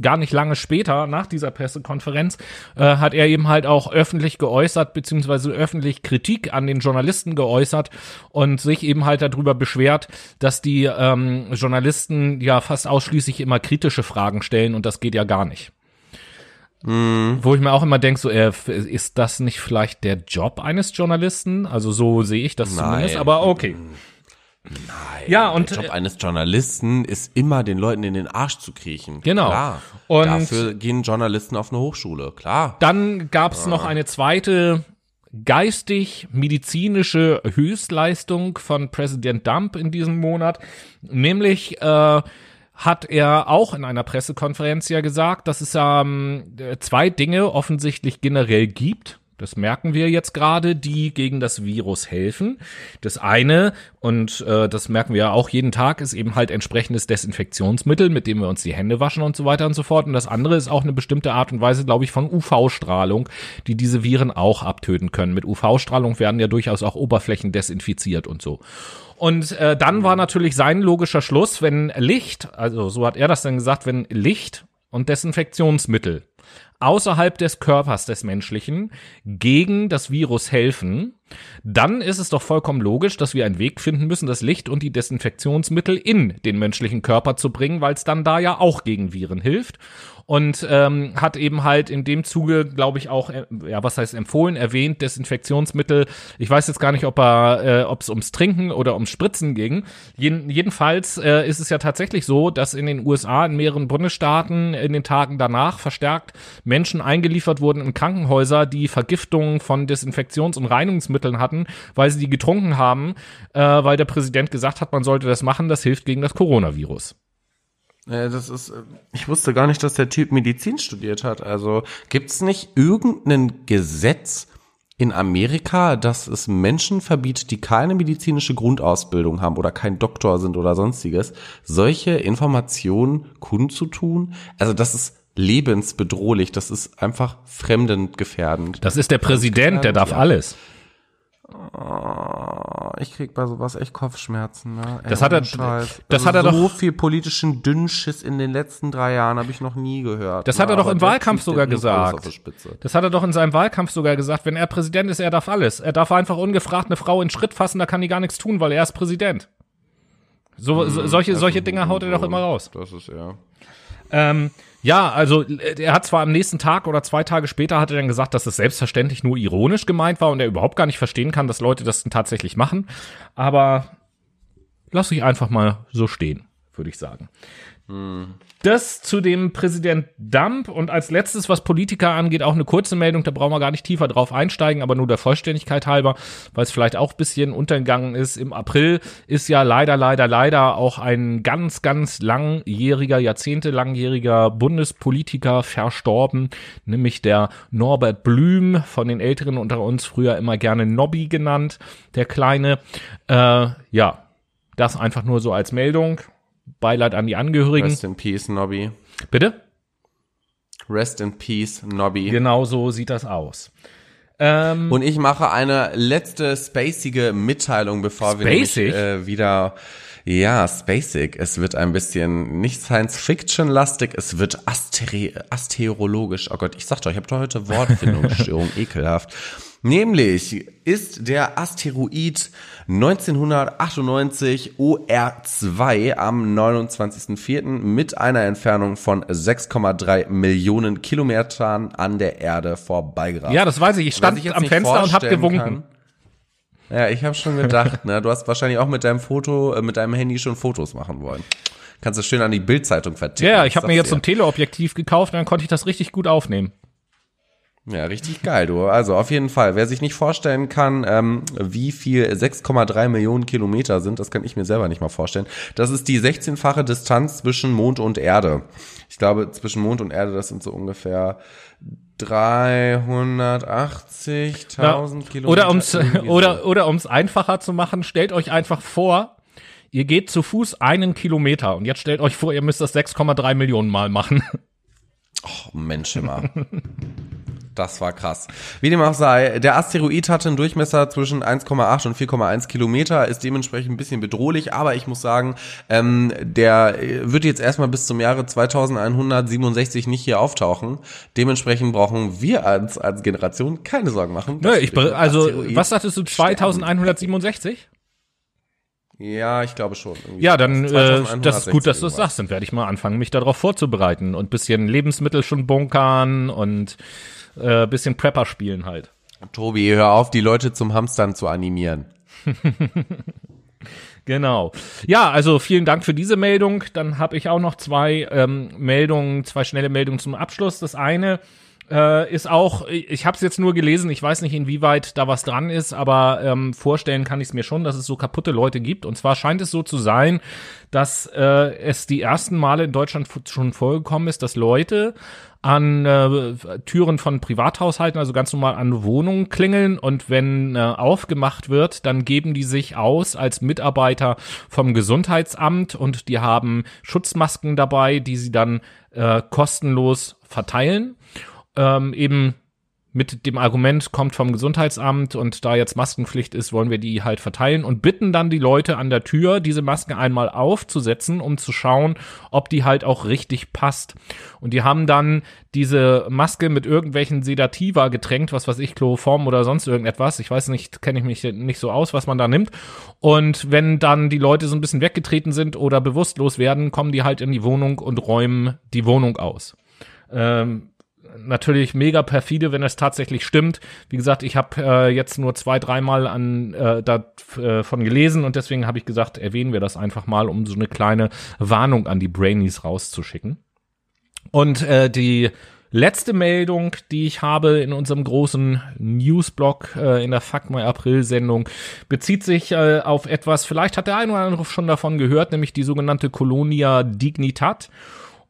gar nicht lange später, nach dieser Pressekonferenz, äh, hat er eben halt auch öffentlich geäußert, beziehungsweise öffentlich Kritik an den Journalisten geäußert und sich eben halt darüber beschwert, dass die ähm, Journalisten ja fast ausschließlich immer kritische Fragen stellen und das geht ja gar nicht. Mhm. Wo ich mir auch immer denke, so, äh, ist das nicht vielleicht der Job eines Journalisten? Also so sehe ich das Nein. zumindest, aber okay. Nein. Ja, und der Job äh, eines Journalisten ist immer, den Leuten in den Arsch zu kriechen. Genau. Klar. Und dafür gehen Journalisten auf eine Hochschule, klar. Dann gab's ja. noch eine zweite geistig-medizinische Höchstleistung von Präsident Dump in diesem Monat, nämlich äh, hat er auch in einer Pressekonferenz ja gesagt, dass es ähm, zwei Dinge offensichtlich generell gibt das merken wir jetzt gerade, die gegen das Virus helfen. Das eine, und äh, das merken wir ja auch jeden Tag, ist eben halt entsprechendes Desinfektionsmittel, mit dem wir uns die Hände waschen und so weiter und so fort. Und das andere ist auch eine bestimmte Art und Weise, glaube ich, von UV-Strahlung, die diese Viren auch abtöten können. Mit UV-Strahlung werden ja durchaus auch Oberflächen desinfiziert und so. Und äh, dann war natürlich sein logischer Schluss, wenn Licht, also so hat er das dann gesagt, wenn Licht und Desinfektionsmittel außerhalb des Körpers des Menschlichen gegen das Virus helfen, dann ist es doch vollkommen logisch, dass wir einen Weg finden müssen, das Licht und die Desinfektionsmittel in den menschlichen Körper zu bringen, weil es dann da ja auch gegen Viren hilft und ähm, hat eben halt in dem Zuge, glaube ich, auch, äh, ja, was heißt empfohlen, erwähnt, Desinfektionsmittel. Ich weiß jetzt gar nicht, ob er, äh, ob es ums Trinken oder ums Spritzen ging. Jeden, jedenfalls äh, ist es ja tatsächlich so, dass in den USA in mehreren Bundesstaaten in den Tagen danach verstärkt Menschen eingeliefert wurden in Krankenhäuser, die Vergiftungen von Desinfektions- und Reinigungsmitteln hatten, weil sie die getrunken haben, äh, weil der Präsident gesagt hat, man sollte das machen, das hilft gegen das Coronavirus. Ja, das ist, äh, ich wusste gar nicht, dass der Typ Medizin studiert hat. Also gibt's nicht irgendein Gesetz in Amerika, dass es Menschen verbietet, die keine medizinische Grundausbildung haben oder kein Doktor sind oder sonstiges, solche Informationen kundzutun? Also das ist lebensbedrohlich, das ist einfach fremdengefährdend. Das ist der Präsident, der darf ja. alles. Oh, ich krieg bei sowas echt Kopfschmerzen. Ne? Ey, das hat er, Scheiß. das also hat er so doch. So viel politischen Dünnschiss in den letzten drei Jahren habe ich noch nie gehört. Das hat er doch im Wahlkampf sogar gesagt. Das hat er doch in seinem Wahlkampf sogar gesagt. Wenn er Präsident ist, er darf alles. Er darf einfach ungefragt eine Frau in Schritt fassen, da kann die gar nichts tun, weil er ist Präsident. So, hm, solche, solche Dinge haut er doch immer raus. Das ist ja. Ähm, ja, also er hat zwar am nächsten Tag oder zwei Tage später hat er dann gesagt, dass es selbstverständlich nur ironisch gemeint war und er überhaupt gar nicht verstehen kann, dass Leute das tatsächlich machen. Aber lass ich einfach mal so stehen, würde ich sagen. Das zu dem Präsident Dump und als letztes, was Politiker angeht, auch eine kurze Meldung, da brauchen wir gar nicht tiefer drauf einsteigen, aber nur der Vollständigkeit halber, weil es vielleicht auch bisschen untergegangen ist. Im April ist ja leider, leider, leider auch ein ganz, ganz langjähriger, jahrzehntelangjähriger Bundespolitiker verstorben, nämlich der Norbert Blüm, von den Älteren unter uns früher immer gerne Nobby genannt, der Kleine. Äh, ja, das einfach nur so als Meldung. Beileid an die Angehörigen. Rest in Peace, Nobby. Bitte? Rest in Peace, Nobby. Genau so sieht das aus. Ähm, Und ich mache eine letzte spacige Mitteilung, bevor spacig? wir nämlich, äh, wieder ja, Spacig. Es wird ein bisschen nicht Science-Fiction-lastig, es wird asteri asterologisch. Oh Gott, ich sagte euch, ich habe heute Wortfindungsstörung, [LAUGHS] ekelhaft. Nämlich ist der Asteroid 1998 OR2 am 29.04. mit einer Entfernung von 6,3 Millionen Kilometern an der Erde vorbeigerast. Ja, das weiß ich. Ich stand ich am Fenster und habe gewunken. Kann, ja, ich habe schon gedacht, ne, du hast wahrscheinlich auch mit deinem Foto, äh, mit deinem Handy schon Fotos machen wollen. Kannst du schön an die Bildzeitung verticken. Ja, ich habe mir jetzt so ein Teleobjektiv gekauft, dann konnte ich das richtig gut aufnehmen. Ja, richtig geil, du. Also auf jeden Fall, wer sich nicht vorstellen kann, ähm, wie viel 6,3 Millionen Kilometer sind, das kann ich mir selber nicht mal vorstellen. Das ist die 16-fache Distanz zwischen Mond und Erde. Ich glaube, zwischen Mond und Erde, das sind so ungefähr 380.000 ja, Kilometer. Oder ums, oder, oder ums einfacher zu machen, stellt euch einfach vor, ihr geht zu Fuß einen Kilometer und jetzt stellt euch vor, ihr müsst das 6,3 Millionen Mal machen. Oh, Mensch immer. [LAUGHS] Das war krass. Wie dem auch sei, der Asteroid hatte einen Durchmesser zwischen 1,8 und 4,1 Kilometer, ist dementsprechend ein bisschen bedrohlich, aber ich muss sagen, ähm, der wird jetzt erstmal bis zum Jahre 2167 nicht hier auftauchen. Dementsprechend brauchen wir als, als Generation keine Sorgen machen. Nö, ich, also, Asteroid was sagtest du, 2167? Ja, ich glaube schon. Ja, dann äh, das ist gut, dass du es sagst. Dann werde ich mal anfangen, mich darauf vorzubereiten und bisschen Lebensmittel schon bunkern und äh, bisschen Prepper spielen halt. Tobi, hör auf, die Leute zum Hamstern zu animieren. [LAUGHS] Genau. Ja, also vielen Dank für diese Meldung. Dann habe ich auch noch zwei ähm, Meldungen, zwei schnelle Meldungen zum Abschluss. Das eine äh, ist auch, ich habe es jetzt nur gelesen, ich weiß nicht, inwieweit da was dran ist, aber ähm, vorstellen kann ich es mir schon, dass es so kaputte Leute gibt. Und zwar scheint es so zu sein, dass äh, es die ersten Male in Deutschland schon vorgekommen ist, dass Leute an äh, Türen von Privathaushalten, also ganz normal an Wohnungen klingeln. Und wenn äh, aufgemacht wird, dann geben die sich aus als Mitarbeiter vom Gesundheitsamt und die haben Schutzmasken dabei, die sie dann äh, kostenlos verteilen. Ähm, eben mit dem Argument kommt vom Gesundheitsamt und da jetzt Maskenpflicht ist, wollen wir die halt verteilen und bitten dann die Leute an der Tür, diese Maske einmal aufzusetzen, um zu schauen, ob die halt auch richtig passt. Und die haben dann diese Maske mit irgendwelchen Sedativa getränkt, was weiß ich, Chloroform oder sonst irgendetwas. Ich weiß nicht, kenne ich mich nicht so aus, was man da nimmt. Und wenn dann die Leute so ein bisschen weggetreten sind oder bewusstlos werden, kommen die halt in die Wohnung und räumen die Wohnung aus. Ähm, natürlich mega perfide, wenn es tatsächlich stimmt. Wie gesagt, ich habe äh, jetzt nur zwei, dreimal an äh, davon äh, gelesen und deswegen habe ich gesagt, erwähnen wir das einfach mal, um so eine kleine Warnung an die Brainies rauszuschicken. Und äh, die letzte Meldung, die ich habe in unserem großen Newsblog äh, in der Fuck My April Sendung, bezieht sich äh, auf etwas, vielleicht hat der eine oder andere schon davon gehört, nämlich die sogenannte Colonia Dignitat.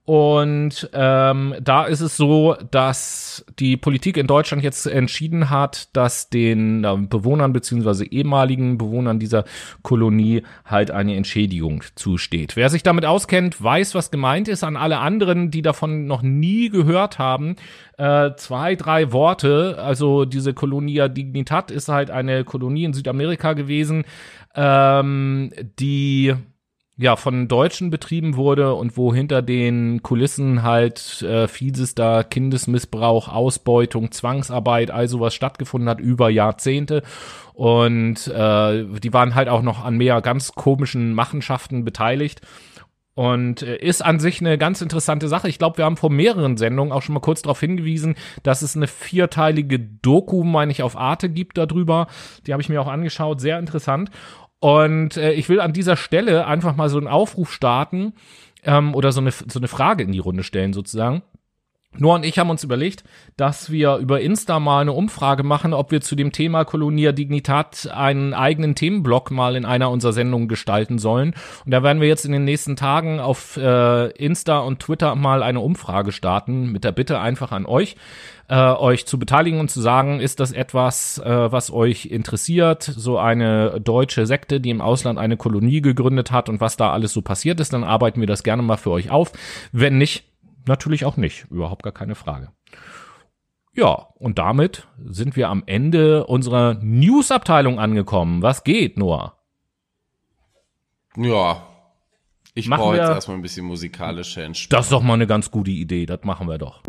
Und ähm, da ist es so, dass die Politik in Deutschland jetzt entschieden hat, dass den äh, Bewohnern beziehungsweise ehemaligen Bewohnern dieser Kolonie halt eine Entschädigung zusteht. Wer sich damit auskennt, weiß, was gemeint ist. An alle anderen, die davon noch nie gehört haben, äh, zwei, drei Worte. Also diese Colonia Dignitat ist halt eine Kolonie in Südamerika gewesen, ähm, die ja von Deutschen betrieben wurde und wo hinter den Kulissen halt äh, fiesester Kindesmissbrauch, Ausbeutung, Zwangsarbeit, all sowas stattgefunden hat über Jahrzehnte und äh, die waren halt auch noch an mehr ganz komischen Machenschaften beteiligt. Und äh, ist an sich eine ganz interessante Sache. Ich glaube, wir haben vor mehreren Sendungen auch schon mal kurz darauf hingewiesen, dass es eine vierteilige Doku, meine ich, auf Arte gibt darüber. Die habe ich mir auch angeschaut. Sehr interessant. Und äh, ich will an dieser Stelle einfach mal so einen Aufruf starten ähm, oder so eine, so eine Frage in die Runde stellen sozusagen. Noah und ich haben uns überlegt, dass wir über Insta mal eine Umfrage machen, ob wir zu dem Thema Colonia Dignitat einen eigenen Themenblock mal in einer unserer Sendungen gestalten sollen. Und da werden wir jetzt in den nächsten Tagen auf äh, Insta und Twitter mal eine Umfrage starten, mit der Bitte einfach an euch, äh, euch zu beteiligen und zu sagen, ist das etwas, äh, was euch interessiert, so eine deutsche Sekte, die im Ausland eine Kolonie gegründet hat und was da alles so passiert ist, dann arbeiten wir das gerne mal für euch auf. Wenn nicht, natürlich auch nicht, überhaupt gar keine Frage. Ja, und damit sind wir am Ende unserer News-Abteilung angekommen. Was geht, Noah? Ja, ich brauche jetzt erstmal ein bisschen musikalische Entspannung. Das ist doch mal eine ganz gute Idee, das machen wir doch.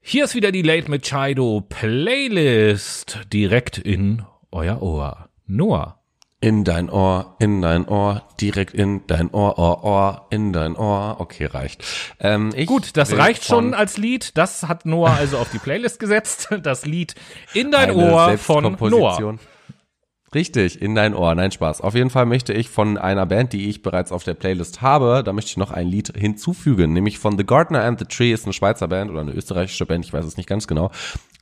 Hier ist wieder die Late mit Chido Playlist direkt in euer Ohr. Noah. In dein Ohr, in dein Ohr, direkt in dein Ohr, Ohr, Ohr, in dein Ohr. Okay, reicht. Ähm, Gut, das reicht schon als Lied. Das hat Noah also auf die Playlist gesetzt. Das Lied In dein Ohr von Noah. Richtig, in dein Ohr. Nein, Spaß. Auf jeden Fall möchte ich von einer Band, die ich bereits auf der Playlist habe, da möchte ich noch ein Lied hinzufügen, nämlich von The Gardener and the Tree, ist eine Schweizer Band oder eine österreichische Band, ich weiß es nicht ganz genau.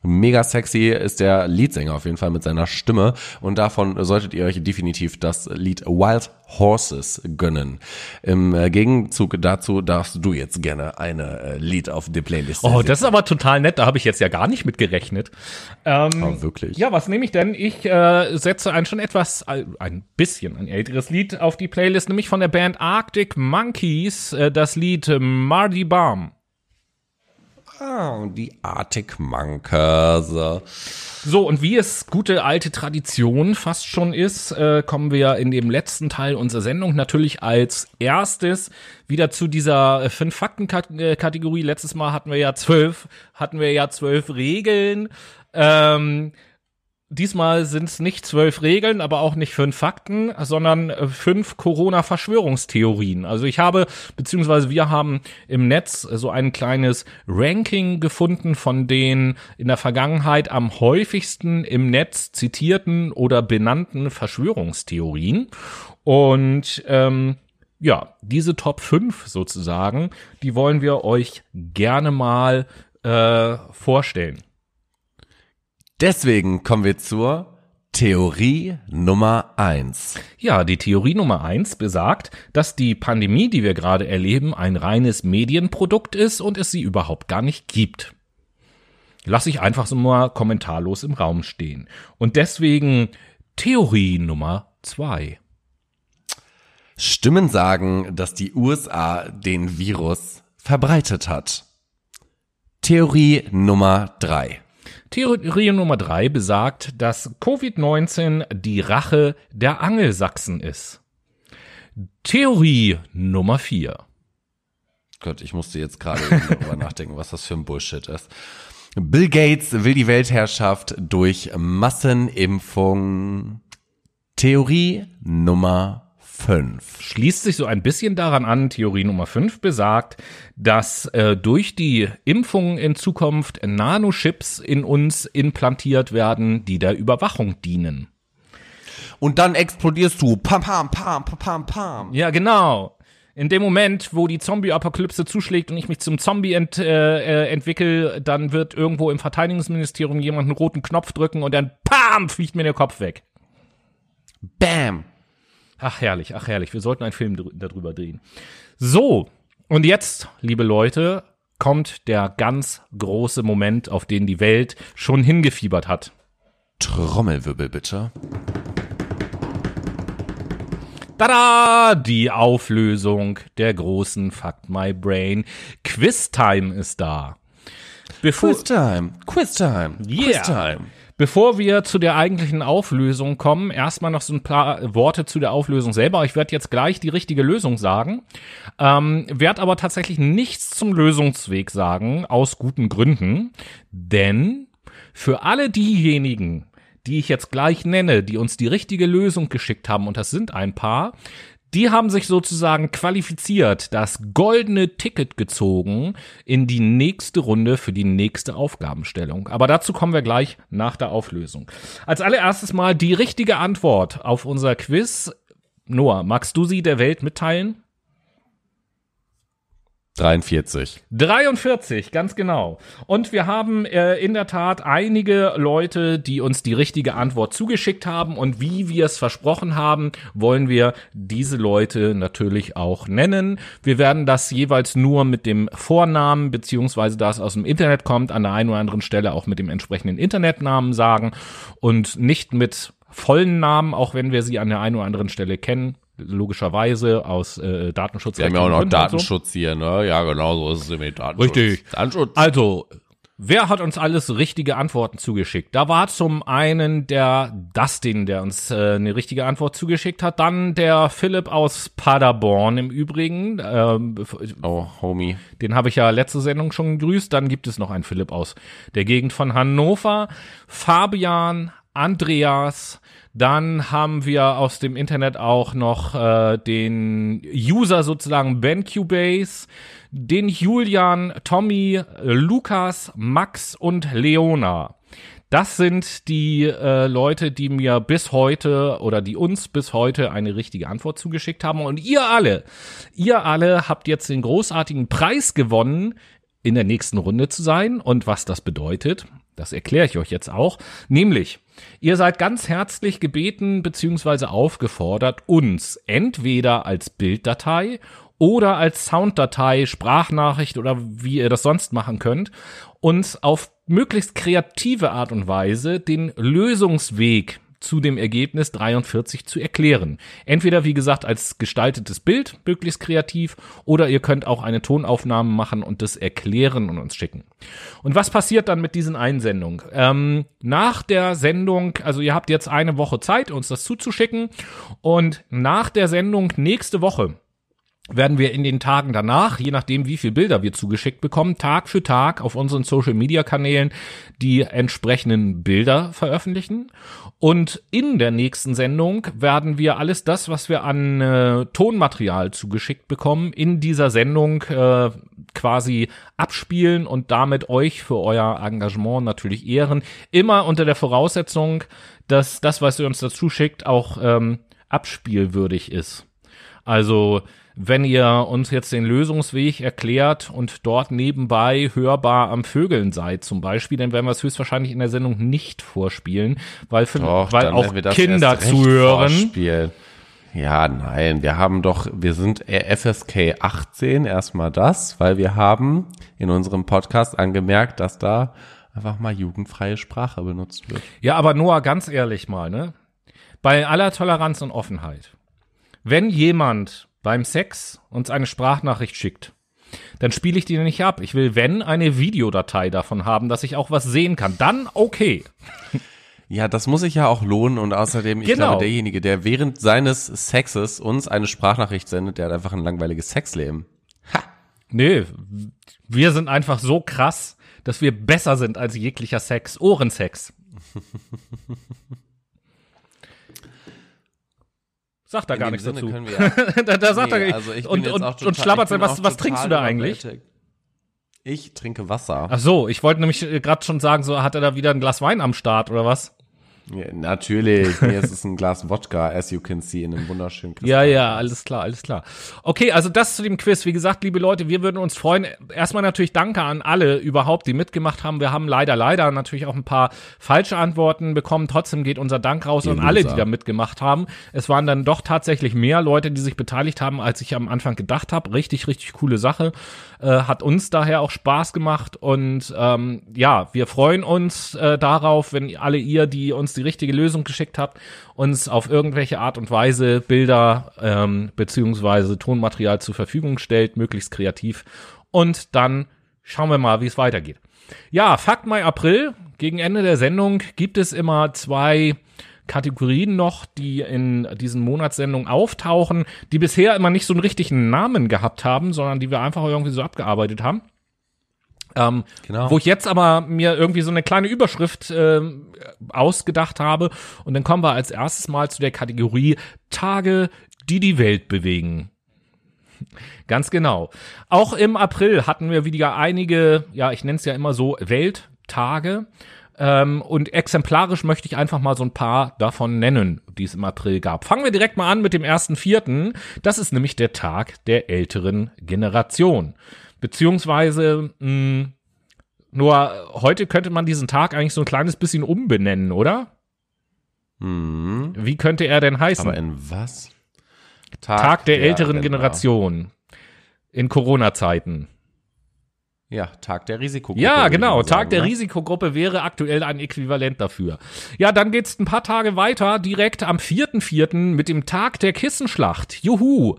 Mega sexy ist der Leadsänger auf jeden Fall mit seiner Stimme und davon solltet ihr euch definitiv das Lied Wild Horses gönnen. Im äh, Gegenzug dazu darfst du jetzt gerne eine äh, Lied auf die Playlist. Oh, das ist aber total nett, da habe ich jetzt ja gar nicht mit gerechnet. Ähm, oh, wirklich? Ja, was nehme ich denn? Ich äh, setze ein schon etwas, ein bisschen ein älteres Lied auf die Playlist, nämlich von der Band Arctic Monkeys, äh, das Lied Mardi Balm. Die Arctic Monkeys. So, und wie es gute alte Tradition fast schon ist, äh, kommen wir in dem letzten Teil unserer Sendung natürlich als erstes wieder zu dieser äh, fünf Fakten Kategorie. Letztes Mal hatten wir ja zwölf, hatten wir ja zwölf Regeln. Ähm, Diesmal sind es nicht zwölf Regeln, aber auch nicht fünf Fakten, sondern äh, fünf Corona-Verschwörungstheorien. Also ich habe, beziehungsweise wir haben im Netz so ein kleines Ranking gefunden von den in der Vergangenheit am häufigsten im Netz zitierten oder benannten Verschwörungstheorien. Und ähm, ja, diese Top 5 sozusagen, die wollen wir euch gerne mal äh, vorstellen. Deswegen kommen wir zur Theorie Nummer eins. Ja, die Theorie Nummer eins besagt, dass die Pandemie, die wir gerade erleben, ein reines Medienprodukt ist und es sie überhaupt gar nicht gibt. Lass ich einfach so mal kommentarlos im Raum stehen. Und deswegen Theorie Nummer zwei. Stimmen sagen, dass die USA den Virus verbreitet hat. Theorie Nummer drei. Theorie Nummer drei besagt, dass Covid-19 die Rache der Angelsachsen ist. Theorie Nummer vier. Gott, ich musste jetzt gerade darüber [LAUGHS] nachdenken, was das für ein Bullshit ist. Bill Gates will die Weltherrschaft durch Massenimpfung. Theorie Nummer 5. Schließt sich so ein bisschen daran an, Theorie Nummer 5 besagt, dass äh, durch die Impfung in Zukunft Nanochips in uns implantiert werden, die der Überwachung dienen. Und dann explodierst du. Pam, pam, pam, pam, pam, pam. Ja, genau. In dem Moment, wo die Zombie-Apokalypse zuschlägt und ich mich zum Zombie ent, äh, äh, entwickle, dann wird irgendwo im Verteidigungsministerium jemand einen roten Knopf drücken und dann PAM fliegt mir der Kopf weg. Bam. Ach herrlich, ach herrlich. Wir sollten einen Film darüber drehen. So, und jetzt, liebe Leute, kommt der ganz große Moment, auf den die Welt schon hingefiebert hat. Trommelwirbel bitte. Tada! Die Auflösung der großen Fuck My Brain. Quiztime ist da. Bevor Quiztime, Quiztime, yeah. Quiztime. Bevor wir zu der eigentlichen Auflösung kommen, erstmal noch so ein paar Worte zu der Auflösung selber. Ich werde jetzt gleich die richtige Lösung sagen, ähm, werde aber tatsächlich nichts zum Lösungsweg sagen, aus guten Gründen. Denn für alle diejenigen, die ich jetzt gleich nenne, die uns die richtige Lösung geschickt haben, und das sind ein paar, die haben sich sozusagen qualifiziert, das goldene Ticket gezogen in die nächste Runde für die nächste Aufgabenstellung. Aber dazu kommen wir gleich nach der Auflösung. Als allererstes mal die richtige Antwort auf unser Quiz. Noah, magst du sie der Welt mitteilen? 43. 43, ganz genau. Und wir haben äh, in der Tat einige Leute, die uns die richtige Antwort zugeschickt haben. Und wie wir es versprochen haben, wollen wir diese Leute natürlich auch nennen. Wir werden das jeweils nur mit dem Vornamen, beziehungsweise da es aus dem Internet kommt, an der einen oder anderen Stelle auch mit dem entsprechenden Internetnamen sagen und nicht mit vollen Namen, auch wenn wir sie an der einen oder anderen Stelle kennen logischerweise aus äh, Datenschutz. Wir haben ja auch noch Datenschutz so. hier, ne? Ja, genau so ist es mit Datenschutz. Richtig. Datenschutz. Also, wer hat uns alles richtige Antworten zugeschickt? Da war zum einen der Dustin, der uns äh, eine richtige Antwort zugeschickt hat. Dann der Philipp aus Paderborn im Übrigen. Ähm, oh, Homie. Den habe ich ja letzte Sendung schon gegrüßt. Dann gibt es noch einen Philipp aus der Gegend von Hannover. Fabian, Andreas, dann haben wir aus dem Internet auch noch äh, den User sozusagen BenQBase, den Julian, Tommy, Lukas, Max und Leona. Das sind die äh, Leute, die mir bis heute oder die uns bis heute eine richtige Antwort zugeschickt haben. Und ihr alle, ihr alle habt jetzt den großartigen Preis gewonnen, in der nächsten Runde zu sein. Und was das bedeutet, das erkläre ich euch jetzt auch. Nämlich, ihr seid ganz herzlich gebeten bzw. aufgefordert, uns entweder als Bilddatei oder als Sounddatei, Sprachnachricht oder wie ihr das sonst machen könnt, uns auf möglichst kreative Art und Weise den Lösungsweg zu dem Ergebnis 43 zu erklären. Entweder, wie gesagt, als gestaltetes Bild, möglichst kreativ, oder ihr könnt auch eine Tonaufnahme machen und das erklären und uns schicken. Und was passiert dann mit diesen Einsendungen? Ähm, nach der Sendung, also ihr habt jetzt eine Woche Zeit, uns das zuzuschicken, und nach der Sendung nächste Woche werden wir in den Tagen danach, je nachdem wie viel Bilder wir zugeschickt bekommen, Tag für Tag auf unseren Social Media Kanälen die entsprechenden Bilder veröffentlichen. Und in der nächsten Sendung werden wir alles das, was wir an äh, Tonmaterial zugeschickt bekommen, in dieser Sendung äh, quasi abspielen und damit euch für euer Engagement natürlich ehren. Immer unter der Voraussetzung, dass das, was ihr uns dazu schickt, auch ähm, abspielwürdig ist. Also wenn ihr uns jetzt den Lösungsweg erklärt und dort nebenbei hörbar am Vögeln seid zum Beispiel, dann werden wir es höchstwahrscheinlich in der Sendung nicht vorspielen, weil, für, Doch, weil auch Kinder zuhören. Vorspielen. Ja, nein, wir haben doch, wir sind FSK 18, erstmal das, weil wir haben in unserem Podcast angemerkt, dass da einfach mal jugendfreie Sprache benutzt wird. Ja, aber Noah, ganz ehrlich mal, ne? Bei aller Toleranz und Offenheit. Wenn jemand beim Sex uns eine Sprachnachricht schickt, dann spiele ich die nicht ab. Ich will, wenn, eine Videodatei davon haben, dass ich auch was sehen kann. Dann okay. [LAUGHS] Ja, das muss sich ja auch lohnen und außerdem, ich genau. glaube, derjenige, der während seines Sexes uns eine Sprachnachricht sendet, der hat einfach ein langweiliges Sexleben. Ha! Nee, wir sind einfach so krass, dass wir besser sind als jeglicher Sex. Ohrensex. [LAUGHS] Sagt er gar nichts Sinne dazu. Wir, [LAUGHS] da, da sagt nee, er also ich und, und, total, und schlabbert sein, was, was trinkst du da eigentlich? Ich trinke Wasser. Ach so, ich wollte nämlich äh, gerade schon sagen, so hat er da wieder ein Glas Wein am Start oder was? Ja, natürlich. Es ist ein Glas Wodka, as you can see, in einem wunderschönen Kristall. Ja, ja, alles klar, alles klar. Okay, also das zu dem Quiz. Wie gesagt, liebe Leute, wir würden uns freuen. Erstmal natürlich danke an alle überhaupt, die mitgemacht haben. Wir haben leider, leider natürlich auch ein paar falsche Antworten bekommen. Trotzdem geht unser Dank raus an alle, die da mitgemacht haben. Es waren dann doch tatsächlich mehr Leute, die sich beteiligt haben, als ich am Anfang gedacht habe. Richtig, richtig coole Sache. Äh, hat uns daher auch Spaß gemacht. Und ähm, ja, wir freuen uns äh, darauf, wenn alle ihr, die uns die richtige Lösung geschickt habt, uns auf irgendwelche Art und Weise Bilder ähm, beziehungsweise Tonmaterial zur Verfügung stellt, möglichst kreativ. Und dann schauen wir mal, wie es weitergeht. Ja, Fakt Mai April. Gegen Ende der Sendung gibt es immer zwei Kategorien noch, die in diesen Monatssendungen auftauchen, die bisher immer nicht so einen richtigen Namen gehabt haben, sondern die wir einfach irgendwie so abgearbeitet haben. Ähm, genau. Wo ich jetzt aber mir irgendwie so eine kleine Überschrift äh, ausgedacht habe. Und dann kommen wir als erstes mal zu der Kategorie Tage, die die Welt bewegen. Ganz genau. Auch im April hatten wir wieder einige, ja, ich nenne es ja immer so Welttage. Ähm, und exemplarisch möchte ich einfach mal so ein paar davon nennen, die es im April gab. Fangen wir direkt mal an mit dem ersten Vierten. Das ist nämlich der Tag der älteren Generation. Beziehungsweise, mh, hm, nur heute könnte man diesen Tag eigentlich so ein kleines bisschen umbenennen, oder? Hm. Wie könnte er denn heißen? Aber in was? Tag, Tag der, der, älteren Generation. In Corona-Zeiten. Ja, Tag der Risikogruppe. Ja, genau. Sagen, Tag der ne? Risikogruppe wäre aktuell ein Äquivalent dafür. Ja, dann geht's ein paar Tage weiter, direkt am 4.4. mit dem Tag der Kissenschlacht. Juhu.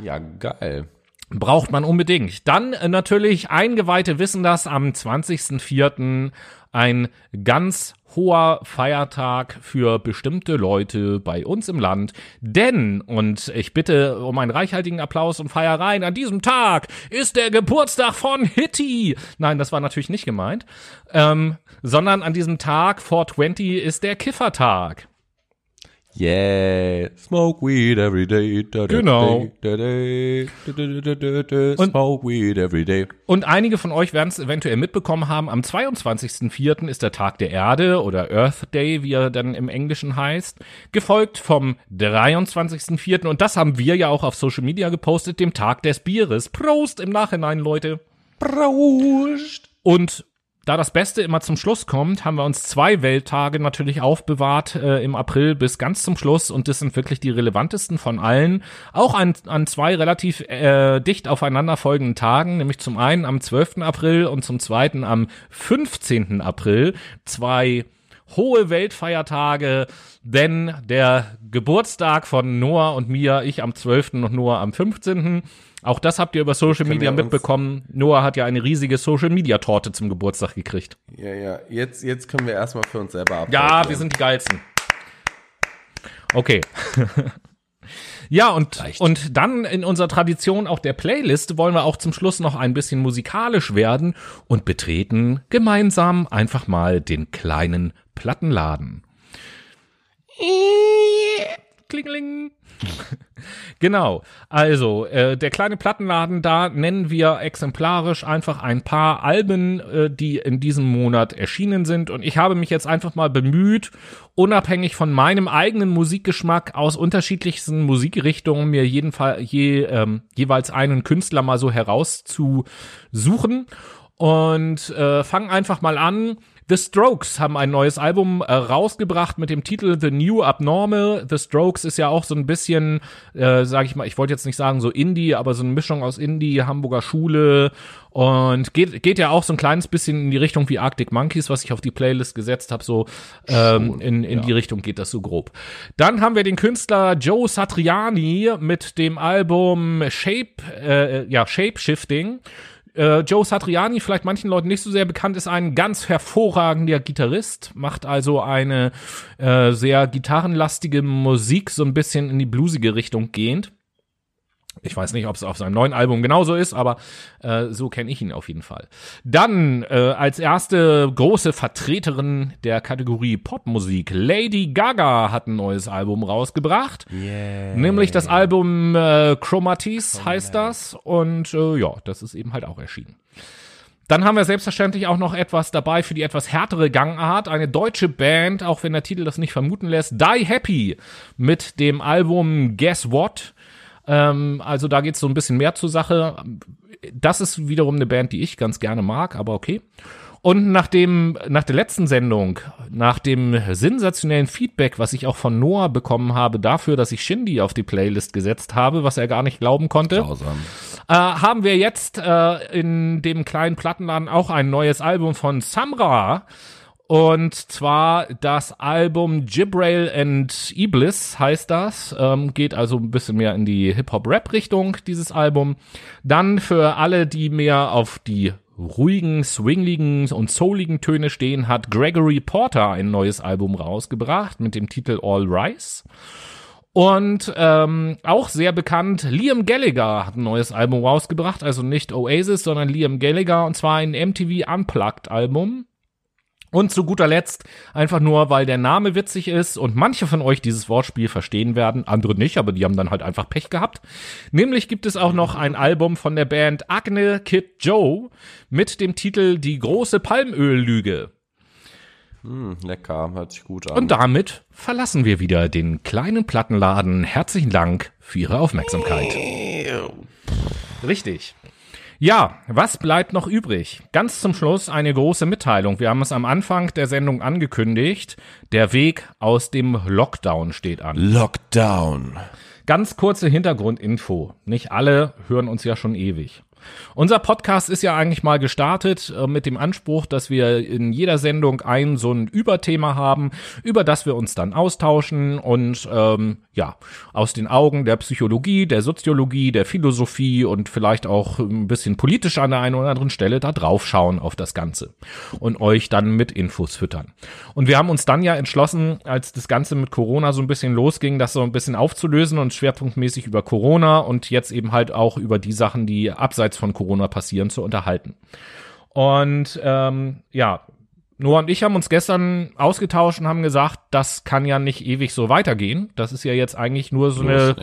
Ja, geil. Braucht man unbedingt. Dann äh, natürlich, Eingeweihte wissen das, am 20.04. ein ganz hoher Feiertag für bestimmte Leute bei uns im Land. Denn, und ich bitte um einen reichhaltigen Applaus und Feiereien, an diesem Tag ist der Geburtstag von Hitty. Nein, das war natürlich nicht gemeint. Ähm, sondern an diesem Tag, 420, ist der Kiffertag. Yeah, smoke weed every day. Da, da, genau. Da, smoke weed every day. Und einige von euch werden es eventuell mitbekommen haben, am 22.04. ist der Tag der Erde oder Earth Day, wie er dann im Englischen heißt, gefolgt vom 23.04. und das haben wir ja auch auf Social Media gepostet, dem Tag des Bieres. Prost im Nachhinein, Leute. Prost. Und da das Beste immer zum Schluss kommt, haben wir uns zwei Welttage natürlich aufbewahrt äh, im April bis ganz zum Schluss und das sind wirklich die relevantesten von allen. Auch an, an zwei relativ äh, dicht aufeinander folgenden Tagen, nämlich zum einen am 12. April und zum zweiten am 15. April. Zwei hohe Weltfeiertage, denn der Geburtstag von Noah und mir, ich am 12. und Noah am 15. Auch das habt ihr über Social Media mitbekommen. Noah hat ja eine riesige Social Media Torte zum Geburtstag gekriegt. Ja, ja. Jetzt, jetzt können wir erstmal für uns selber ab. Ja, wir sind die geilsten. Okay. [LAUGHS] Ja, und, und dann in unserer Tradition auch der Playlist wollen wir auch zum Schluss noch ein bisschen musikalisch werden und betreten gemeinsam einfach mal den kleinen Plattenladen. Klingeling. [LAUGHS] genau. Also, äh, der kleine Plattenladen, da nennen wir exemplarisch einfach ein paar Alben, äh, die in diesem Monat erschienen sind. Und ich habe mich jetzt einfach mal bemüht, unabhängig von meinem eigenen Musikgeschmack aus unterschiedlichsten Musikrichtungen mir jedenfalls je, ähm, jeweils einen Künstler mal so herauszusuchen. Und äh, fang einfach mal an The Strokes haben ein neues Album äh, rausgebracht mit dem Titel The New Abnormal. The Strokes ist ja auch so ein bisschen, äh, sag ich mal, ich wollte jetzt nicht sagen so Indie, aber so eine Mischung aus Indie, Hamburger Schule und geht, geht ja auch so ein kleines bisschen in die Richtung wie Arctic Monkeys, was ich auf die Playlist gesetzt habe, so ähm, in, in ja. die Richtung geht das so grob. Dann haben wir den Künstler Joe Satriani mit dem Album Shape, äh, ja, Shape Shifting. Äh, Joe Satriani, vielleicht manchen Leuten nicht so sehr bekannt, ist ein ganz hervorragender Gitarrist, macht also eine äh, sehr gitarrenlastige Musik, so ein bisschen in die bluesige Richtung gehend. Ich weiß nicht, ob es auf seinem neuen Album genauso ist, aber äh, so kenne ich ihn auf jeden Fall. Dann äh, als erste große Vertreterin der Kategorie Popmusik, Lady Gaga hat ein neues Album rausgebracht. Yeah. Nämlich das Album äh, Chromatis heißt das. Und äh, ja, das ist eben halt auch erschienen. Dann haben wir selbstverständlich auch noch etwas dabei für die etwas härtere Gangart. Eine deutsche Band, auch wenn der Titel das nicht vermuten lässt. Die Happy mit dem Album Guess What. Ähm, also da geht es so ein bisschen mehr zur Sache. Das ist wiederum eine Band, die ich ganz gerne mag, aber okay. Und nach dem, nach der letzten Sendung, nach dem sensationellen Feedback, was ich auch von Noah bekommen habe dafür, dass ich Shindy auf die Playlist gesetzt habe, was er gar nicht glauben konnte, äh, haben wir jetzt äh, in dem kleinen Plattenladen auch ein neues Album von Samra. Und zwar das Album Gibrail and Iblis heißt das. Ähm, geht also ein bisschen mehr in die Hip-Hop-Rap-Richtung, dieses Album. Dann für alle, die mehr auf die ruhigen, swingligen und souligen Töne stehen, hat Gregory Porter ein neues Album rausgebracht mit dem Titel All Rise. Und ähm, auch sehr bekannt, Liam Gallagher hat ein neues Album rausgebracht, also nicht Oasis, sondern Liam Gallagher, und zwar ein MTV Unplugged Album. Und zu guter Letzt, einfach nur, weil der Name witzig ist und manche von euch dieses Wortspiel verstehen werden, andere nicht, aber die haben dann halt einfach Pech gehabt. Nämlich gibt es auch noch ein Album von der Band Agne Kid Joe mit dem Titel Die große Palmöllüge. Hm, lecker, hört sich gut an. Und damit verlassen wir wieder den kleinen Plattenladen. Herzlichen Dank für Ihre Aufmerksamkeit. Richtig. Ja, was bleibt noch übrig? Ganz zum Schluss eine große Mitteilung. Wir haben es am Anfang der Sendung angekündigt. Der Weg aus dem Lockdown steht an. Lockdown. Ganz kurze Hintergrundinfo. Nicht alle hören uns ja schon ewig. Unser Podcast ist ja eigentlich mal gestartet äh, mit dem Anspruch, dass wir in jeder Sendung ein so ein Überthema haben, über das wir uns dann austauschen und ähm, ja, aus den Augen der Psychologie, der Soziologie, der Philosophie und vielleicht auch ein bisschen politisch an der einen oder anderen Stelle da drauf schauen auf das Ganze und euch dann mit Infos füttern. Und wir haben uns dann ja entschlossen, als das Ganze mit Corona so ein bisschen losging, das so ein bisschen aufzulösen und schwerpunktmäßig über Corona und jetzt eben halt auch über die Sachen, die abseits von Corona passieren, zu unterhalten. Und ähm, ja, Noah und ich haben uns gestern ausgetauscht und haben gesagt, das kann ja nicht ewig so weitergehen. Das ist ja jetzt eigentlich nur so eine,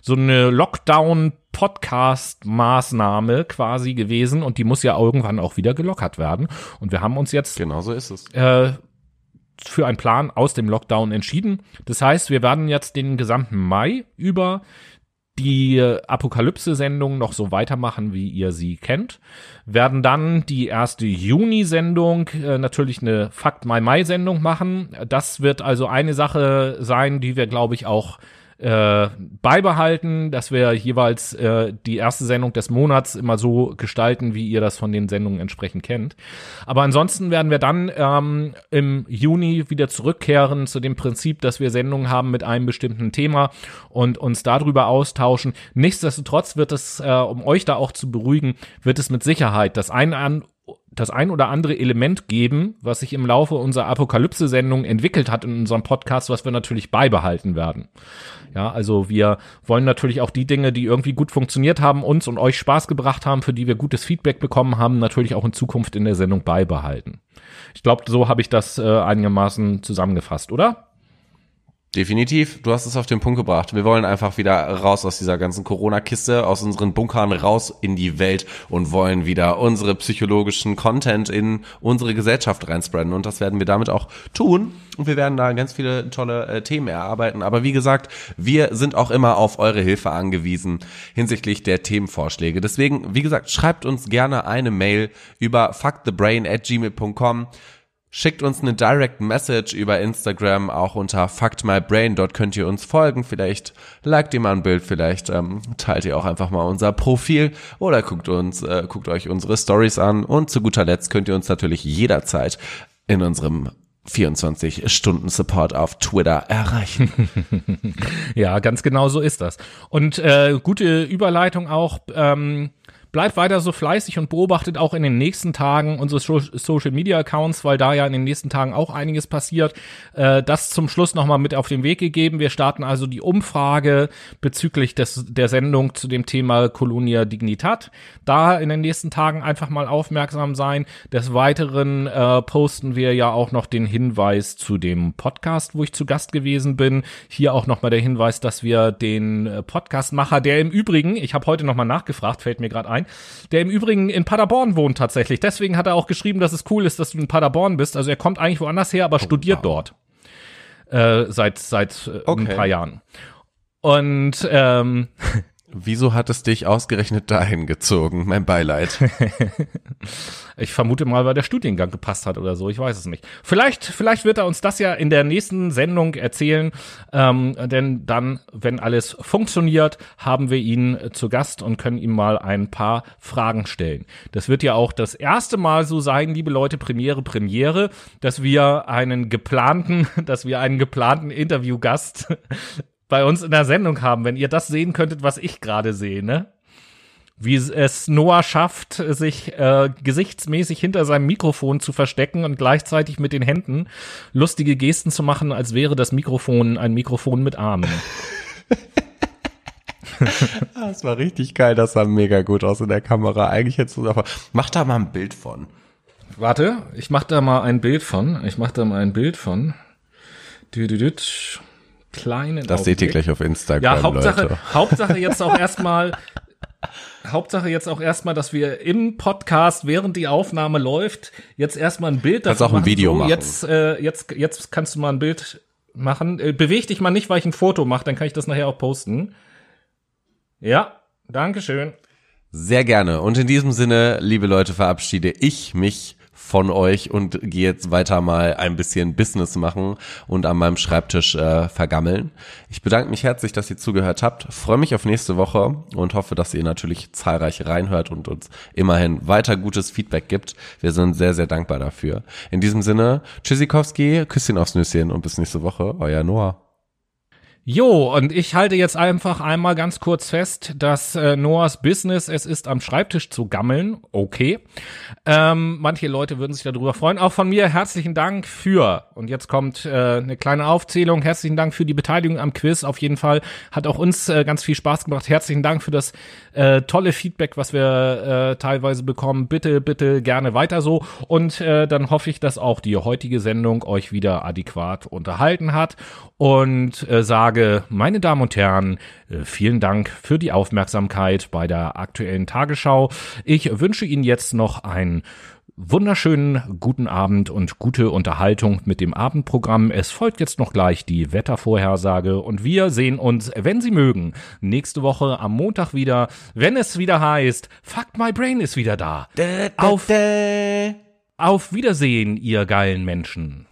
so eine Lockdown-Podcast-Maßnahme quasi gewesen und die muss ja irgendwann auch wieder gelockert werden. Und wir haben uns jetzt genau so ist es. Äh, für einen Plan aus dem Lockdown entschieden. Das heißt, wir werden jetzt den gesamten Mai über die Apokalypse-Sendung noch so weitermachen, wie ihr sie kennt. Werden dann die erste Juni-Sendung äh, natürlich eine Fakt My Mai-Sendung machen. Das wird also eine Sache sein, die wir, glaube ich, auch äh, beibehalten, dass wir jeweils äh, die erste Sendung des Monats immer so gestalten, wie ihr das von den Sendungen entsprechend kennt. Aber ansonsten werden wir dann ähm, im Juni wieder zurückkehren zu dem Prinzip, dass wir Sendungen haben mit einem bestimmten Thema und uns darüber austauschen. Nichtsdestotrotz wird es, äh, um euch da auch zu beruhigen, wird es mit Sicherheit das ein das ein oder andere Element geben, was sich im Laufe unserer Apokalypse-Sendung entwickelt hat in unserem Podcast, was wir natürlich beibehalten werden. Ja, also wir wollen natürlich auch die Dinge, die irgendwie gut funktioniert haben, uns und euch Spaß gebracht haben, für die wir gutes Feedback bekommen haben, natürlich auch in Zukunft in der Sendung beibehalten. Ich glaube, so habe ich das äh, einigermaßen zusammengefasst, oder? Definitiv, du hast es auf den Punkt gebracht. Wir wollen einfach wieder raus aus dieser ganzen Corona-Kiste, aus unseren Bunkern raus in die Welt und wollen wieder unsere psychologischen Content in unsere Gesellschaft reinspreaden. Und das werden wir damit auch tun. Und wir werden da ganz viele tolle äh, Themen erarbeiten. Aber wie gesagt, wir sind auch immer auf eure Hilfe angewiesen hinsichtlich der Themenvorschläge. Deswegen, wie gesagt, schreibt uns gerne eine Mail über fuckthebrain at gmail.com. Schickt uns eine Direct Message über Instagram, auch unter factmybrain. Dort könnt ihr uns folgen. Vielleicht liked ihr mal ein Bild, vielleicht ähm, teilt ihr auch einfach mal unser Profil oder guckt uns, äh, guckt euch unsere Stories an. Und zu guter Letzt könnt ihr uns natürlich jederzeit in unserem 24-Stunden-Support auf Twitter erreichen. [LAUGHS] ja, ganz genau so ist das. Und äh, gute Überleitung auch. Ähm Bleibt weiter so fleißig und beobachtet auch in den nächsten Tagen unsere Social Media Accounts, weil da ja in den nächsten Tagen auch einiges passiert. Äh, das zum Schluss nochmal mit auf den Weg gegeben. Wir starten also die Umfrage bezüglich des, der Sendung zu dem Thema Colonia Dignitat. Da in den nächsten Tagen einfach mal aufmerksam sein. Des Weiteren äh, posten wir ja auch noch den Hinweis zu dem Podcast, wo ich zu Gast gewesen bin. Hier auch nochmal der Hinweis, dass wir den äh, Podcastmacher, der im Übrigen, ich habe heute nochmal nachgefragt, fällt mir gerade ein, ein, der im Übrigen in Paderborn wohnt tatsächlich. Deswegen hat er auch geschrieben, dass es cool ist, dass du in Paderborn bist. Also er kommt eigentlich woanders her, aber oh, studiert wow. dort. Äh, seit seit äh, okay. ein paar Jahren. Und ähm, [LAUGHS] Wieso hat es dich ausgerechnet dahin gezogen? Mein Beileid. [LAUGHS] ich vermute mal, weil der Studiengang gepasst hat oder so. Ich weiß es nicht. Vielleicht, vielleicht wird er uns das ja in der nächsten Sendung erzählen. Ähm, denn dann, wenn alles funktioniert, haben wir ihn zu Gast und können ihm mal ein paar Fragen stellen. Das wird ja auch das erste Mal so sein, liebe Leute, Premiere, Premiere, dass wir einen geplanten, [LAUGHS] dass wir einen geplanten Interviewgast bei uns in der Sendung haben, wenn ihr das sehen könntet, was ich gerade sehe, ne? Wie es Noah schafft, sich äh, gesichtsmäßig hinter seinem Mikrofon zu verstecken und gleichzeitig mit den Händen lustige Gesten zu machen, als wäre das Mikrofon ein Mikrofon mit Armen. [LAUGHS] [LAUGHS] das war richtig geil, das sah mega gut aus in der Kamera. Eigentlich hättest du einfach. Mach da mal ein Bild von. Warte, ich mach da mal ein Bild von. Ich mach da mal ein Bild von. Düdüdüt kleinen Das Augenblick. seht ihr gleich auf Instagram, ja, Hauptsache, Leute. [LAUGHS] Hauptsache jetzt auch erstmal, Hauptsache jetzt auch erstmal, dass wir im Podcast, während die Aufnahme läuft, jetzt erstmal ein Bild dazu auch ein Video so, machen. Jetzt, äh, jetzt, jetzt kannst du mal ein Bild machen. Äh, beweg dich mal nicht, weil ich ein Foto mache, dann kann ich das nachher auch posten. Ja, Dankeschön. Sehr gerne. Und in diesem Sinne, liebe Leute, verabschiede ich mich von euch und gehe jetzt weiter mal ein bisschen Business machen und an meinem Schreibtisch äh, vergammeln. Ich bedanke mich herzlich, dass ihr zugehört habt. Freue mich auf nächste Woche und hoffe, dass ihr natürlich zahlreich reinhört und uns immerhin weiter gutes Feedback gibt. Wir sind sehr, sehr dankbar dafür. In diesem Sinne, Tschüssikowski, Küsschen aufs Nüsschen und bis nächste Woche. Euer Noah. Jo, und ich halte jetzt einfach einmal ganz kurz fest, dass äh, Noahs Business es ist, am Schreibtisch zu gammeln. Okay. Ähm, manche Leute würden sich darüber freuen. Auch von mir herzlichen Dank für, und jetzt kommt äh, eine kleine Aufzählung, herzlichen Dank für die Beteiligung am Quiz. Auf jeden Fall hat auch uns äh, ganz viel Spaß gemacht. Herzlichen Dank für das äh, tolle Feedback, was wir äh, teilweise bekommen. Bitte, bitte gerne weiter so. Und äh, dann hoffe ich, dass auch die heutige Sendung euch wieder adäquat unterhalten hat und äh, sage, meine Damen und Herren, äh, vielen Dank für die Aufmerksamkeit bei der aktuellen Tagesschau. Ich wünsche Ihnen jetzt noch einen wunderschönen guten Abend und gute Unterhaltung mit dem Abendprogramm. Es folgt jetzt noch gleich die Wettervorhersage und wir sehen uns, wenn Sie mögen, nächste Woche am Montag wieder, wenn es wieder heißt, Fuck My Brain ist wieder da. Auf, auf Wiedersehen, ihr geilen Menschen.